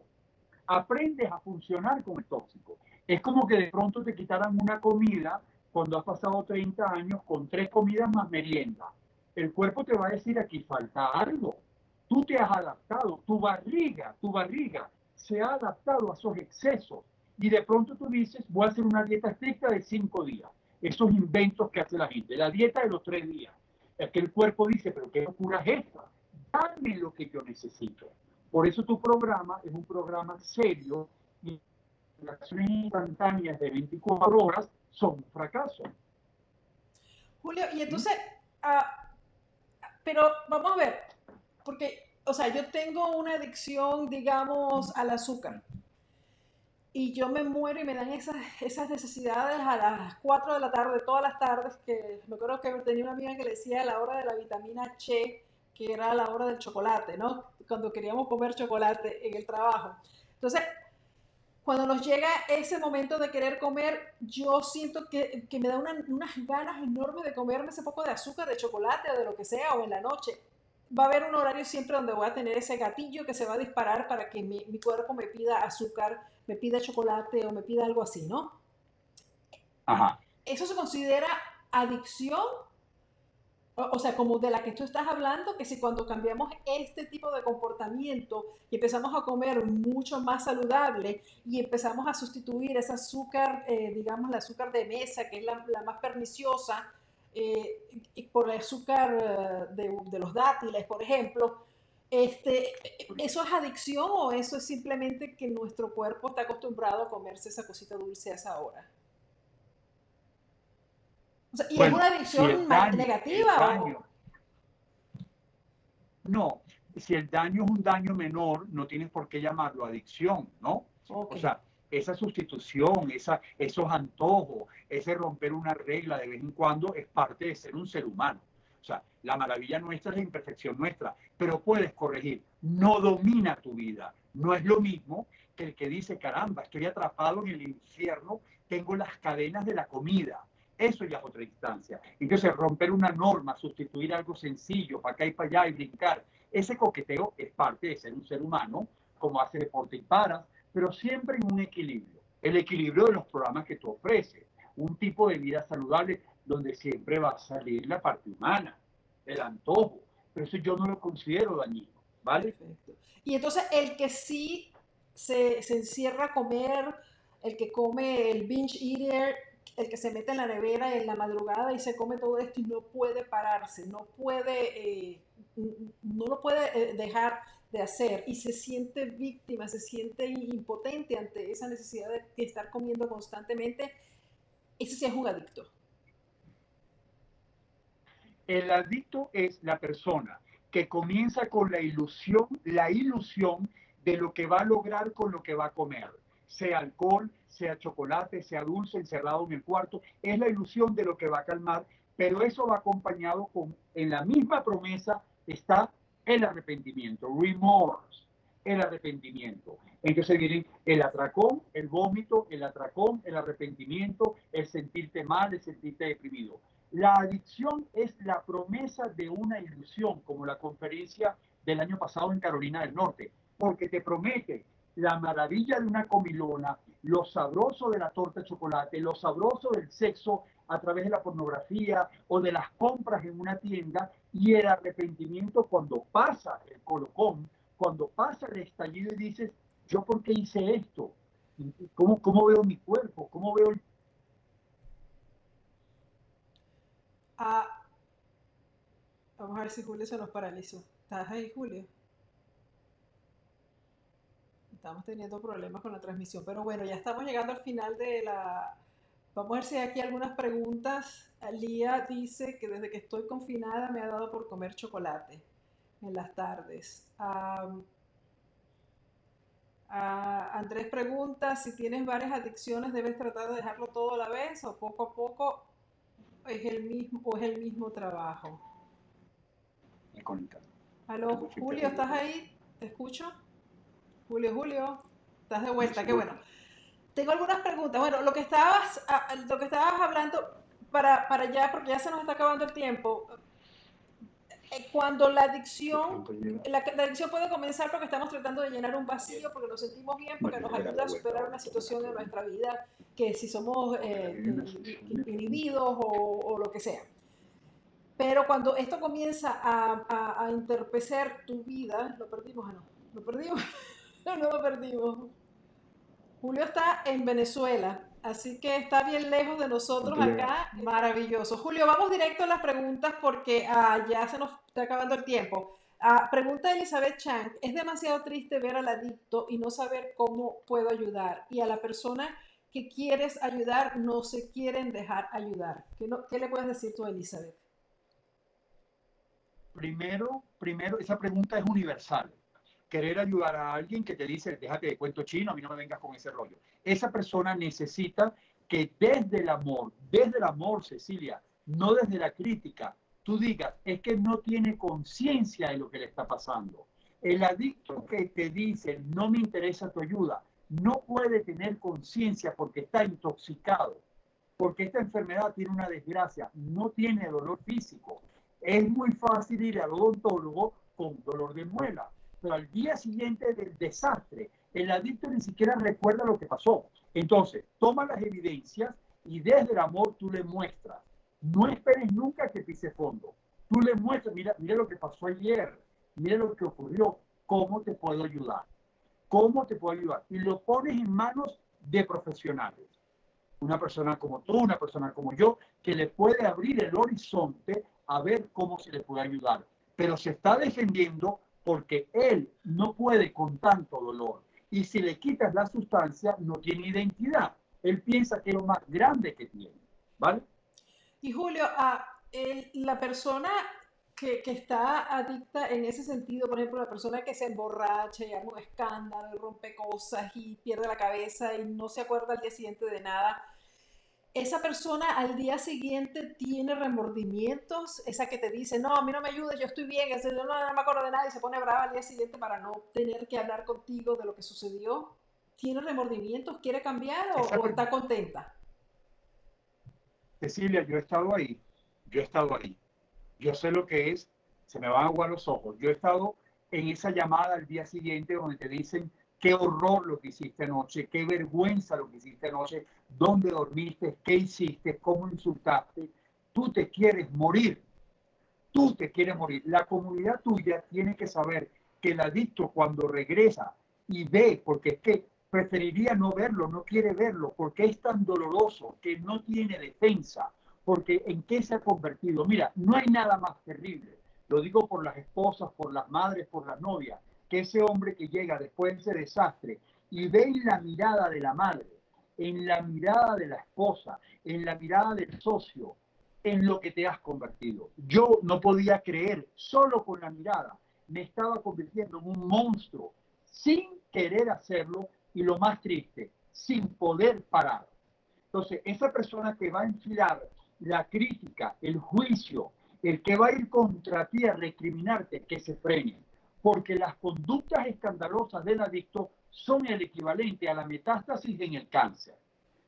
Aprendes a funcionar con el tóxico. Es como que de pronto te quitaran una comida cuando has pasado 30 años con tres comidas más merienda. El cuerpo te va a decir aquí falta algo. Tú te has adaptado, tu barriga, tu barriga se ha adaptado a esos excesos. Y de pronto tú dices, voy a hacer una dieta estricta de cinco días. Esos inventos que hace la gente, la dieta de los tres días. Es que el cuerpo dice, pero ¿qué locura es esta? Dame lo que yo necesito. Por eso tu programa es un programa serio y acciones instantáneas de 24 horas son un fracaso. Julio, y entonces, ah, pero vamos a ver, porque, o sea, yo tengo una adicción, digamos, al azúcar. Y yo me muero y me dan esas, esas necesidades a las 4 de la tarde, todas las tardes, que me acuerdo que tenía una amiga que le decía a la hora de la vitamina C, que era la hora del chocolate, ¿no? Cuando queríamos comer chocolate en el trabajo. Entonces, cuando nos llega ese momento de querer comer, yo siento que, que me da unas ganas enormes de comerme ese poco de azúcar, de chocolate o de lo que sea, o en la noche. Va a haber un horario siempre donde voy a tener ese gatillo que se va a disparar para que mi, mi cuerpo me pida azúcar, me pida chocolate o me pida algo así, ¿no? Ajá. ¿Eso se considera adicción o sea, como de la que tú estás hablando, que si cuando cambiamos este tipo de comportamiento y empezamos a comer mucho más saludable y empezamos a sustituir ese azúcar, eh, digamos, el azúcar de mesa, que es la, más perniciosa, eh, por el azúcar de, de, los dátiles, por ejemplo, este, ¿eso es adicción o eso es simplemente que nuestro cuerpo está acostumbrado a comerse esa cosita dulce a esa hora? ¿Y es una adicción negativa? No, si el daño es un daño menor, no tienes por qué llamarlo adicción, ¿no? O sea, esa sustitución, esa, esos antojos, ese romper una regla de vez en cuando es parte de ser un ser humano. O sea, la maravilla nuestra es la imperfección nuestra, pero puedes corregir. No domina tu vida. No es lo mismo que el que dice, caramba, estoy atrapado en el infierno, tengo las cadenas de la comida. Eso ya es otra instancia. Entonces, romper una norma, sustituir algo sencillo, para acá y para allá y brincar, ese coqueteo es parte de ser un ser humano, como hace deporte y para, pero siempre en un equilibrio. El equilibrio de los programas que tú ofreces. Un tipo de vida saludable donde siempre va a salir la parte humana, el antojo. Pero eso yo no lo considero dañino, ¿vale? Y entonces el que sí se, se encierra a comer, el que come el binge eater, el que se mete en la nevera en la madrugada y se come todo esto y no puede pararse, no puede, eh, no lo puede eh, dejar de hacer y se siente víctima, se siente impotente ante esa necesidad de estar comiendo constantemente, ese sí es un adicto. El adicto es la persona que comienza con la ilusión, la ilusión de lo que va a lograr con lo que va a comer, sea alcohol, sea chocolate, sea dulce, encerrado en el cuarto, es la ilusión de lo que va a calmar, pero eso va acompañado con, en la misma promesa está el arrepentimiento, remorse, el arrepentimiento. Entonces vienen el atracón, el vómito, el atracón, el arrepentimiento, el sentirte mal, el sentirte deprimido. La adicción es la promesa de una ilusión, como la conferencia del año pasado en Carolina del Norte, porque te promete la maravilla de una comilona, lo sabroso de la torta de chocolate, lo sabroso del sexo a través de la pornografía o de las compras en una tienda y el arrepentimiento cuando pasa el colocón, cuando pasa el estallido y dices, ¿yo por qué hice esto? ¿Cómo, cómo veo mi cuerpo? ¿Cómo veo el... Ah, vamos a ver si Julio se nos paralizó. ¿Estás ahí, Julio? Estamos teniendo problemas con la transmisión, pero bueno, ya estamos llegando al final de la... Vamos a ver si hay aquí algunas preguntas. Lía dice que desde que estoy confinada me ha dado por comer chocolate en las tardes. Andrés pregunta si tienes varias adicciones, debes tratar de dejarlo todo a la vez o poco a poco es el mismo o es el mismo trabajo. Aló, Julio, ¿estás ahí? ¿Te escucho? Julio, Julio, estás de vuelta, qué bueno. Tengo algunas preguntas. Bueno, lo que estabas, lo que estabas hablando para, para allá, porque ya se nos está acabando el tiempo. Eh, cuando la adicción, la, adicción puede comenzar porque estamos tratando de llenar un vacío, porque nos sentimos bien, porque nos ayuda a superar una situación en nuestra vida, que si somos eh, inhibidos o, o, lo que sea. Pero cuando esto comienza a, a, a entorpecer tu vida, lo perdimos, no, lo perdimos. no lo perdimos. Julio está en Venezuela, así que está bien lejos de nosotros acá. Maravilloso. Julio, vamos directo a las preguntas porque ah, ya se nos está acabando el tiempo. Ah, pregunta Elizabeth Chang, es demasiado triste ver al adicto y no saber cómo puedo ayudar. Y a la persona que quieres ayudar no se quieren dejar ayudar. ¿Qué, qué le puedes decir tú a Elizabeth? Primero, primero, esa pregunta es universal querer ayudar a alguien que te dice, déjate de cuento chino, a mí no me vengas con ese rollo. Esa persona necesita que desde el amor, desde el amor, Cecilia, no desde la crítica, tú digas, es que no tiene conciencia de lo que le está pasando. El adicto que te dice, no me interesa tu ayuda, no puede tener conciencia porque está intoxicado, porque esta enfermedad tiene una desgracia, no tiene dolor físico. Es muy fácil ir al odontólogo con dolor de muela pero al día siguiente del desastre, el adicto ni siquiera recuerda lo que pasó. Entonces, toma las evidencias y desde el amor tú le muestras. No esperes nunca que pise fondo. Tú le muestras, mira, mira lo que pasó ayer, mira lo que ocurrió, cómo te puedo ayudar, cómo te puedo ayudar. Y lo pones en manos de profesionales. una persona como tú, una persona como yo, que le puede abrir el horizonte a ver cómo se le puede ayudar. Pero se está defendiendo porque él no puede con tanto dolor. Y si le quitas la sustancia, no tiene identidad. Él piensa que es lo más grande que tiene. ¿Vale? Y Julio, a la persona que, que, está adicta en ese sentido, por ejemplo, la persona que se emborracha y hace un escándalo y rompe cosas y pierde la cabeza y no se acuerda al día siguiente de nada, esa persona al día siguiente tiene remordimientos, esa que te dice, no, a mí no me ayuda, yo estoy bien, yo no, no, me acuerdo de nada y se pone brava al día siguiente para no tener que hablar contigo de lo que sucedió. ¿Tiene remordimientos? ¿Quiere cambiar o, está contenta? Cecilia, yo he estado ahí, yo he estado ahí. Yo sé lo que es, se me van a aguar los ojos. Yo he estado en esa llamada al día siguiente donde te dicen, qué horror lo que hiciste anoche, qué vergüenza lo que hiciste anoche, dónde dormiste, qué hiciste, cómo insultaste. Tú te quieres morir. Tú te quieres morir. La comunidad tuya tiene que saber que el adicto cuando regresa y ve, porque es que preferiría no verlo, no quiere verlo, porque es tan doloroso que no tiene defensa, porque en qué se ha convertido. Mira, no hay nada más terrible. Lo digo por las esposas, por las madres, por las novias que ese hombre que llega después de ese desastre y ve en la mirada de la madre, en la mirada de la esposa, en la mirada del socio, en lo que te has convertido. Yo no podía creer, solo con la mirada, me estaba convirtiendo en un monstruo, sin querer hacerlo y lo más triste, sin poder parar. Entonces, esa persona que va a enfilar la crítica, el juicio, el que va a ir contra ti a recriminarte, que se frene porque las conductas escandalosas del adicto son el equivalente a la metástasis en el cáncer.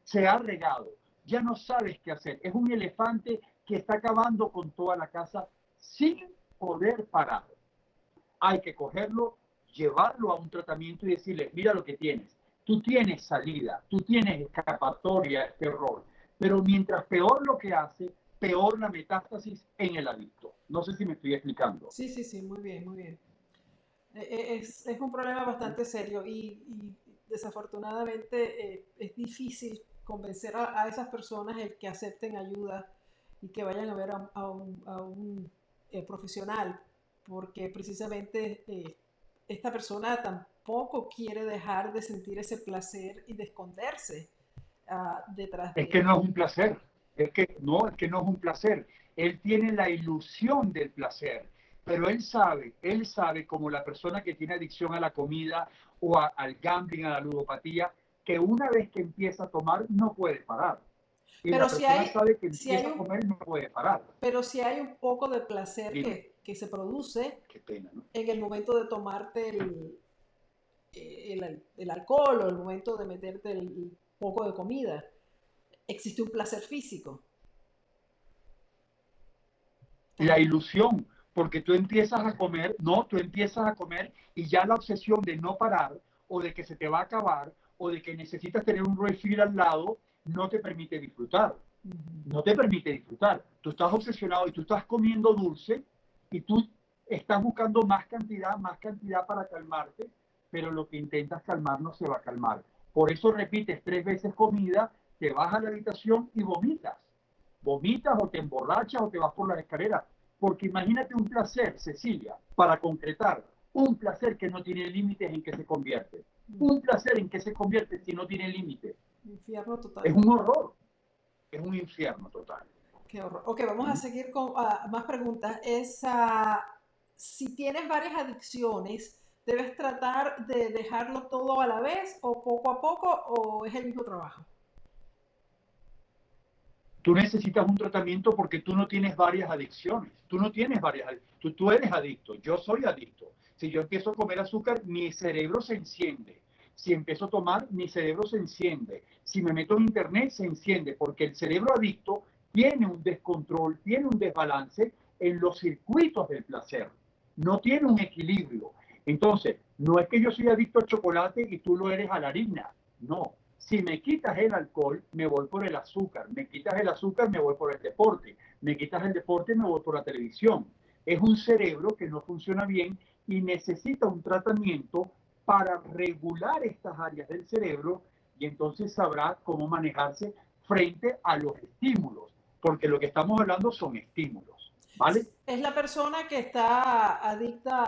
Se ha regado, ya no sabes qué hacer. Es un elefante que está acabando con toda la casa sin poder parar. Hay que cogerlo, llevarlo a un tratamiento y decirle, mira lo que tienes. Tú tienes salida, tú tienes escapatoria a este error. Pero mientras peor lo que hace, peor la metástasis en el adicto. No sé si me estoy explicando. Sí, sí, sí, muy bien, muy bien. E, e, es, es, un problema bastante serio y, desafortunadamente eh, es difícil convencer a, esas personas el que acepten ayuda y que vayan a ver a, un, a un eh, profesional, porque precisamente eh, esta persona tampoco quiere dejar de sentir ese placer y de esconderse uh, detrás de Es que no es un placer, es que no, es que no es un placer. Él tiene la ilusión del placer pero él sabe, él sabe como la persona que tiene adicción a la comida o al gambling, a la ludopatía, que una vez que empieza a tomar no puede parar. Y pero la si hay, sabe que empieza a comer no puede parar. Pero si hay un poco de placer que, que, se produce en el momento de tomarte el, el, el, alcohol o el momento de meterte el poco de comida, existe un placer físico. La ilusión, porque tú empiezas a comer, no, tú empiezas a comer y ya la obsesión de no parar o de que se te va a acabar o de que necesitas tener un refill al lado no te permite disfrutar. No te permite disfrutar. Tú estás obsesionado y tú estás comiendo dulce y tú estás buscando más cantidad, más cantidad para calmarte, pero lo que intentas calmar no se va a calmar. Por eso repites tres veces comida, te vas a la habitación y vomitas. Vomitas o te emborrachas o te vas por las escaleras porque imagínate un placer, Cecilia, para concretar, un placer que no tiene límites en que se convierte. Un placer en que se convierte si no tiene límites. Infierno total. Es un horror. Es un infierno total. Qué horror. Ok, vamos a seguir con ah, más preguntas. Es, uh, si tienes varias adicciones, ¿debes tratar de dejarlo todo a la vez o poco a poco o es el mismo trabajo? Tú necesitas un tratamiento porque tú no tienes varias adicciones. Tú no tienes varias tú, tú eres adicto. Yo soy adicto. Si yo empiezo a comer azúcar, mi cerebro se enciende. Si empiezo a tomar, mi cerebro se enciende. Si me meto en internet, se enciende, porque el cerebro adicto tiene un descontrol, tiene un desbalance en los circuitos del placer. No tiene un equilibrio. Entonces, no es que yo soy adicto al chocolate y tú lo eres a la harina. No, si me quitas el alcohol, me voy por el azúcar. Me quitas el azúcar, me voy por el deporte. Me quitas el deporte, me voy por la televisión. Es un cerebro que no funciona bien y necesita un tratamiento para regular estas áreas del cerebro y entonces sabrá cómo manejarse frente a los estímulos, porque lo que estamos hablando son estímulos, ¿vale? Es la persona que está adicta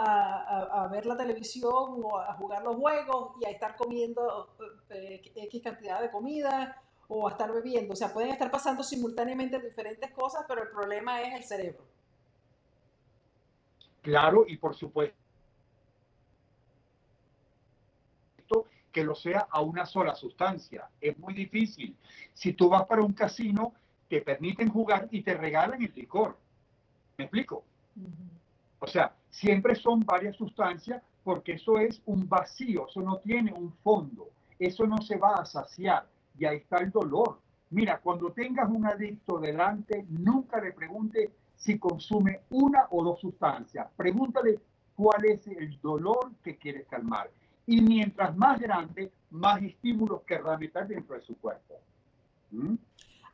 a, ver la televisión o a jugar los juegos y a estar comiendo eh, X cantidad de comida o a estar bebiendo. O sea, pueden estar pasando simultáneamente diferentes cosas, pero el problema es el cerebro. Claro, y por supuesto que lo sea a una sola sustancia. Es muy difícil. Si tú vas para un casino, te permiten jugar y te regalan el licor. ¿Me explico? O sea, siempre son varias sustancias porque eso es un vacío, eso no tiene un fondo, eso no se va a saciar y ahí está el dolor. Mira, cuando tengas un adicto delante, nunca le pregunte si consume una o dos sustancias. Pregúntale cuál es el dolor que quiere calmar. Y mientras más grande, más estímulos querrá meter dentro de su cuerpo. ¿Mm?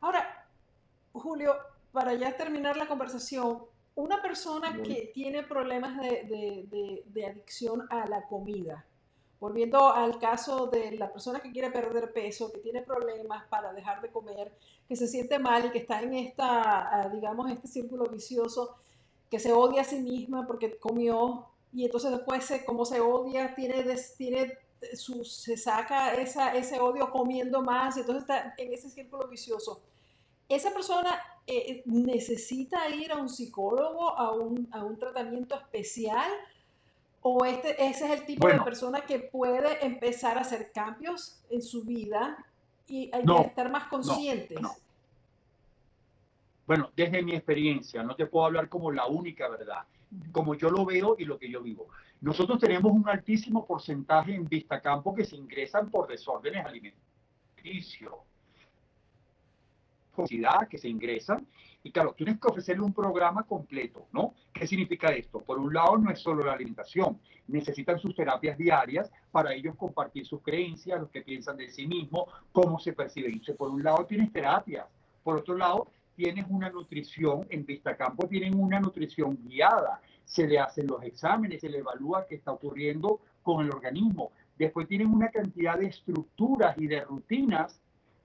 Ahora, Julio, para ya terminar la conversación, una persona que tiene problemas de, adicción a la comida, volviendo al caso de la persona que quiere perder peso, que tiene problemas para dejar de comer, que se siente mal y que está en esta, ah, digamos, este círculo vicioso, que se odia a sí misma porque comió y entonces después como se odia, tiene, tiene su, se saca esa, ese odio comiendo más y entonces está en ese círculo vicioso. Esa persona eh, necesita ir a un psicólogo, a un, a un tratamiento especial, o este, ese es el tipo de persona que puede empezar a hacer cambios en su vida y, estar más conscientes. bueno, desde mi experiencia, no te puedo hablar como la única verdad, como yo lo veo y lo que yo vivo. Nosotros tenemos un altísimo porcentaje en vista campo que se ingresan por desórdenes alimenticios que se ingresan. Y claro, tienes que ofrecerle un programa completo, ¿no? ¿Qué significa esto? Por un lado, no es solo la alimentación, necesitan sus terapias diarias para ellos compartir sus creencias, lo que piensan de sí mismos, cómo se perciben. Entonces, por un lado, tienes terapias, por otro lado, tienes una nutrición, en Vista Campo tienen una nutrición guiada, se le hacen los exámenes, se le evalúa qué está ocurriendo con el organismo. Después tienen una cantidad de estructuras y de rutinas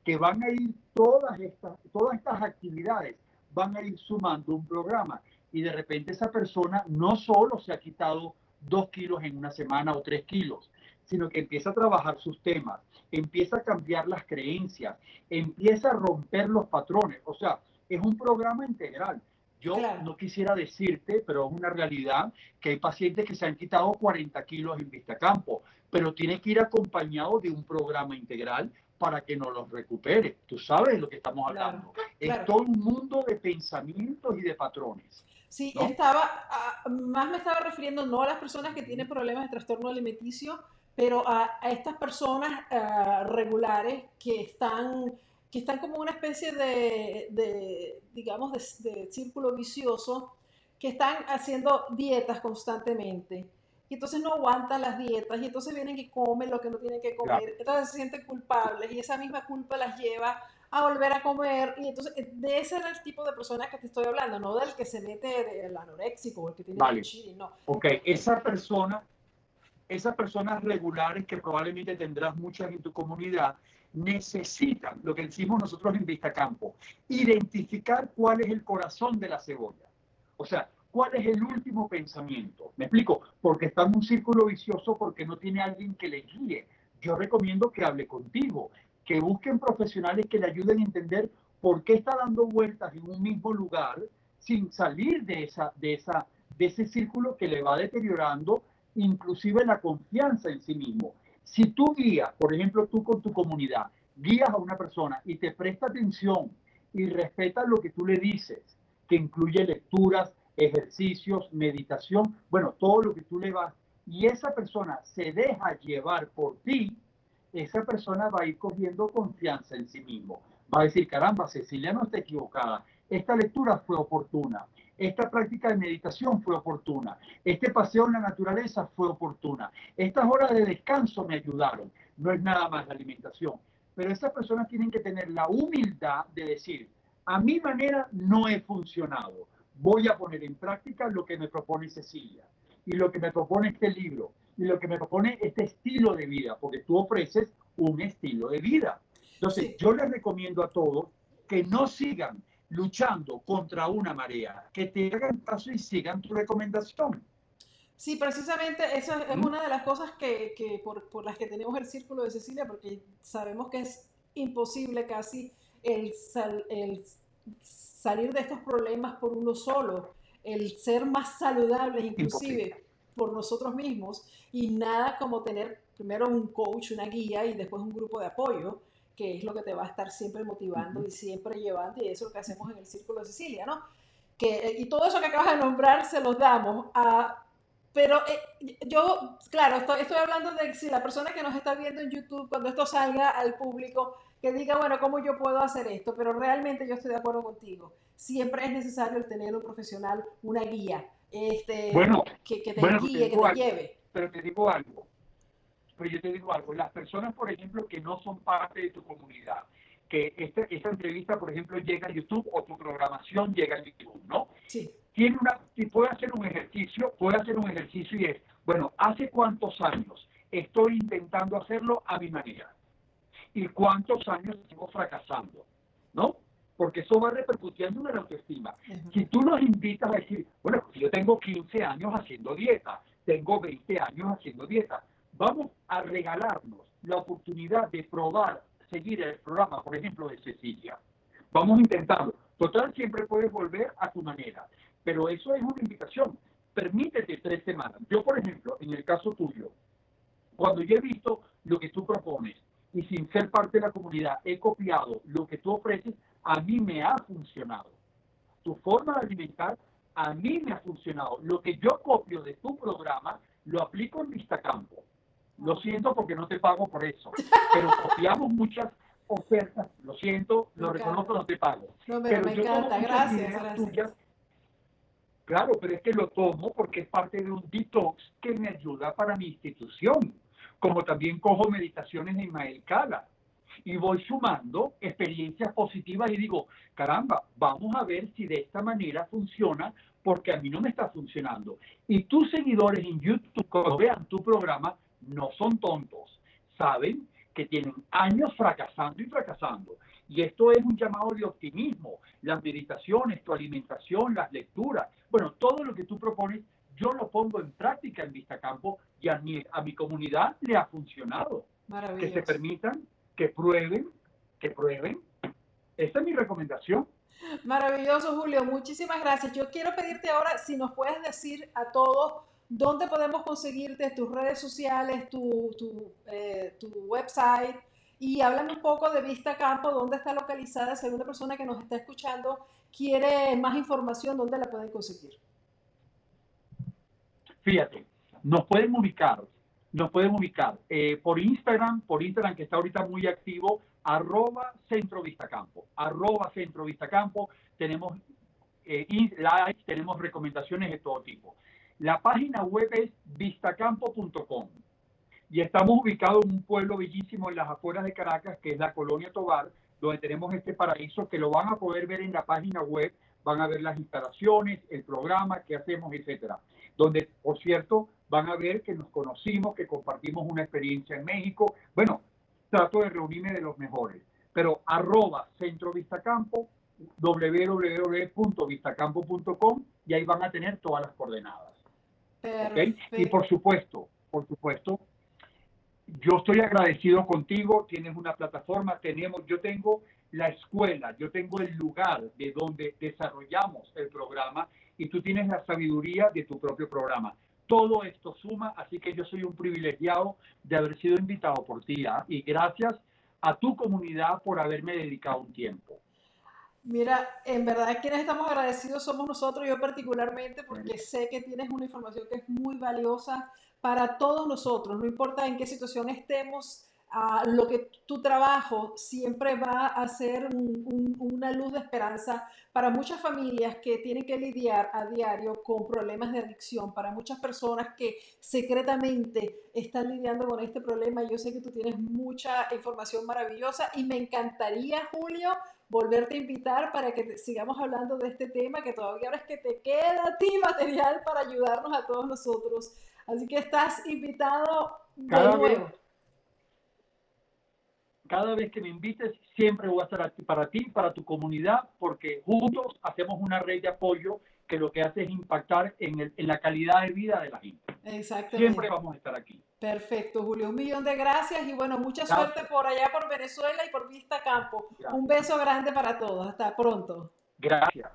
que van a ir todas estas, todas estas actividades, van a ir sumando un programa y de repente esa persona no solo se ha quitado dos kilos en una semana o tres kilos, sino que empieza a trabajar sus temas, empieza a cambiar las creencias, empieza a romper los patrones. O sea, es un programa integral. Yo no quisiera decirte, pero es una realidad que hay pacientes que se han quitado 40 kilos en vista campo, pero tiene que ir acompañado de un programa integral para que nos los recupere. Tú sabes de lo que estamos hablando. Es todo un mundo de pensamientos y de patrones. Sí, estaba, ah, más me estaba refiriendo no a las personas que tienen problemas de trastorno alimenticio, pero a, estas personas ah, regulares que están, que están como una especie de, digamos, de círculo vicioso, que están haciendo dietas constantemente y entonces no aguantan las dietas y entonces vienen y comen lo que no tienen que comer, entonces se sienten culpables y esa misma culpa las lleva a volver a comer y entonces eh, de ese era el tipo de personas que te estoy hablando, no del que se mete del anoréxico o el que tiene vale. no. Ok, esa persona, esas personas regulares que probablemente tendrás muchas en tu comunidad, necesitan lo que decimos nosotros en Vista Campo, identificar cuál es el corazón de la cebolla. O sea, ¿Cuál es el último pensamiento? Me explico, porque está en un círculo vicioso porque no tiene alguien que le guíe. Yo recomiendo que hable contigo, que busquen profesionales que le ayuden a entender por qué está dando vueltas en un mismo lugar sin salir de, esa, de, esa, de ese círculo que le va deteriorando inclusive la confianza en sí mismo. Si tú guías, por ejemplo, tú con tu comunidad, guías a una persona y te presta atención y respeta lo que tú le dices, que incluye lecturas, ejercicios, meditación, bueno, todo lo que tú le vas, y esa persona se deja llevar por ti, esa persona va a ir cogiendo confianza en sí mismo. Va a decir, caramba, Cecilia no está equivocada. Esta lectura fue oportuna. Esta práctica de meditación fue oportuna. Este paseo en la naturaleza fue oportuna. Estas horas de descanso me ayudaron. No es nada más la alimentación. Pero esas personas tienen que tener la humildad de decir, a mi manera no he funcionado voy a poner en práctica lo que me propone Cecilia y lo que me propone este libro y lo que me propone este estilo de vida, porque tú ofreces un estilo de vida. Entonces, yo les recomiendo a todos que no sigan luchando contra una marea, que te hagan caso y sigan tu recomendación. Sí, precisamente eso es ¿Mm? una de las cosas que, que por, por, las que tenemos el círculo de Cecilia, porque sabemos que es imposible casi el, el salir de estos problemas por uno solo, el ser más saludables inclusive por nosotros mismos y nada como tener primero un coach, una guía y después un grupo de apoyo que es lo que te va a estar siempre motivando y siempre llevando, y eso es lo que hacemos en el Círculo de Sicilia, ¿no? Que, eh, y todo eso que acabas de nombrar se los damos a... Pero eh, yo, claro, estoy, estoy hablando de si la persona que nos está viendo en YouTube, cuando esto salga al público, que diga, bueno, ¿cómo yo puedo hacer esto? Pero realmente yo estoy de acuerdo contigo. Siempre es necesario el tener un profesional, una guía, este, bueno, que, que te guíe, que te lleve. Pero te digo algo, pero yo te digo algo, las personas, por ejemplo, que no son parte de tu comunidad, que esta, esta entrevista, por ejemplo, llega a YouTube o tu programación llega a YouTube, ¿no? Sí. Tiene una, y puede hacer un ejercicio, puede hacer un ejercicio y es, bueno, ¿hace cuántos años estoy intentando hacerlo a mi manera? ¿Y cuántos años sigo fracasando? ¿No? Porque eso va repercutiendo en la autoestima. Si tú nos invitas a decir, bueno, yo tengo 15 años haciendo dieta, tengo 20 años haciendo dieta, vamos a regalarnos la oportunidad de probar, seguir el programa, por ejemplo, de Cecilia. Vamos a intentarlo. Total, siempre puedes volver a tu manera, pero eso es una invitación. Permítete tres semanas. Yo, por ejemplo, en el caso tuyo, cuando yo he visto lo que tú propones y sin ser parte de la comunidad he copiado lo que tú ofreces, a mí me ha funcionado. Tu forma de alimentar a mí me ha funcionado. Lo que yo copio de tu programa lo aplico en Vistacampo. Lo siento porque no te pago por eso, pero copiamos muchas ofertas. Lo siento, lo reconozco, no te pago. No, pero, me encanta, gracias. Claro, pero es que lo tomo porque es parte de un detox que me ayuda para mi institución. Como también cojo meditaciones de Ismael Cala y voy sumando experiencias positivas y digo, caramba, vamos a ver si de esta manera funciona porque a mí no me está funcionando. Y tus seguidores en YouTube, cuando vean tu programa, no son tontos, saben que tienen años fracasando y fracasando. Y esto es un llamado de optimismo. Las meditaciones, tu alimentación, las lecturas, bueno, todo lo que tú propones, yo lo pongo en práctica en Vistacampo y a mi, a mi comunidad le ha funcionado. Que se permitan, que prueben, que prueben. Esta es mi recomendación. Maravilloso, Julio. Muchísimas gracias. Yo quiero pedirte ahora si nos puedes decir a todos ¿Dónde podemos conseguirte tus redes sociales, tu, tu, eh, tu website? Y háblame un poco de Vista Campo, dónde está localizada, si alguna persona que nos está escuchando quiere más información, ¿dónde la pueden conseguir? Fíjate, nos pueden ubicar, nos pueden ubicar eh, por Instagram, por Instagram que está ahorita muy activo, arroba Centro Vistacampo, arroba Centro Vistacampo, tenemos eh, likes, tenemos recomendaciones de todo tipo. La página web es vistacampo.com y estamos ubicados en un pueblo bellísimo en las afueras de Caracas, que es la Colonia Tobar, donde tenemos este paraíso que lo van a poder ver en la página web, van a ver las instalaciones, el programa que hacemos, etcétera. Donde, por cierto, van a ver que nos conocimos, que compartimos una experiencia en México. Bueno, trato de reunirme de los mejores. Pero arroba Centro Vistacampo, www.vistacampo.com y ahí van a tener todas las coordenadas. Y por supuesto, por supuesto, yo estoy agradecido contigo, tienes una plataforma, tenemos, yo tengo la escuela, yo tengo el lugar de donde desarrollamos el programa y tú tienes la sabiduría de tu propio programa. Todo esto suma, así que yo soy un privilegiado de haber sido invitado por ti ¿ah? y gracias a tu comunidad por haberme dedicado un tiempo. Mira, en verdad quienes estamos agradecidos somos nosotros, yo particularmente, porque sé que tienes una información que es muy valiosa para todos nosotros, no importa en qué situación estemos, ah, lo que tu trabajo siempre va a ser una luz de esperanza para muchas familias que tienen que lidiar a diario con problemas de adicción, para muchas personas que secretamente están lidiando con este problema. Yo sé que tú tienes mucha información maravillosa y me encantaría, Julio, volverte a invitar para que sigamos hablando de este tema, que todavía ahora es que te queda a ti material para ayudarnos a todos nosotros. Así que estás invitado de nuevo. Cada vez que me invites, siempre voy a estar para ti, para tu comunidad, porque juntos hacemos una red de apoyo que lo que hace es impactar en, la calidad de vida de la gente. Exactamente. Siempre vamos a estar aquí. Perfecto, Julio. Un millón de gracias y bueno, mucha suerte por allá, por Venezuela y por Vista Campo. Un beso grande para todos. Hasta pronto. Gracias.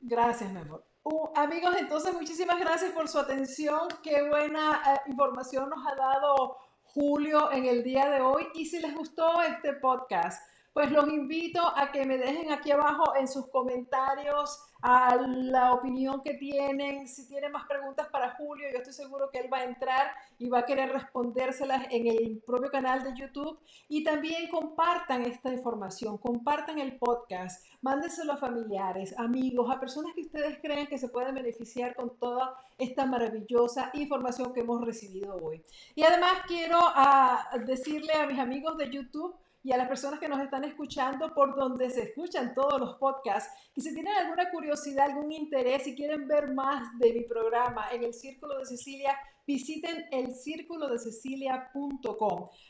Gracias, mi amor. Uh, amigos, entonces muchísimas gracias por su atención. Qué buena eh, información nos ha dado Julio en el día de hoy. Y si les gustó este podcast, pues los invito a que me dejen aquí abajo en sus comentarios a la opinión que tienen, si tienen más preguntas para Julio, yo estoy seguro que él va a entrar y va a querer respondérselas en el propio canal de YouTube. Y también compartan esta información, compartan el podcast, mándenselo a familiares, amigos, a personas que ustedes creen que se pueden beneficiar con toda esta maravillosa información que hemos recibido hoy. Y además quiero ah, decirle a mis amigos de YouTube, y a las personas que nos están escuchando por donde se escuchan todos los podcasts. Y si tienen alguna curiosidad, algún interés, y quieren ver más de mi programa en el Círculo de Cecilia, visiten el.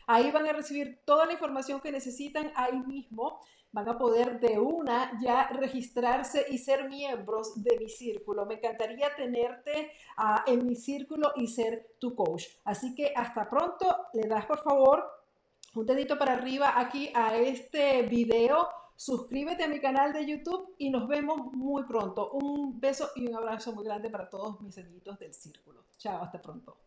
Ahí van a recibir toda la información que necesitan ahí mismo. Van a poder de una ya registrarse y ser miembros de mi círculo. Me encantaría tenerte ah, en mi círculo y ser tu coach. Así que hasta pronto. Le das por favor un dedito para arriba aquí a este video. Suscríbete a mi canal de YouTube y nos vemos muy pronto. Un beso y un abrazo muy grande para todos mis amiguitos del círculo. Chao, hasta pronto.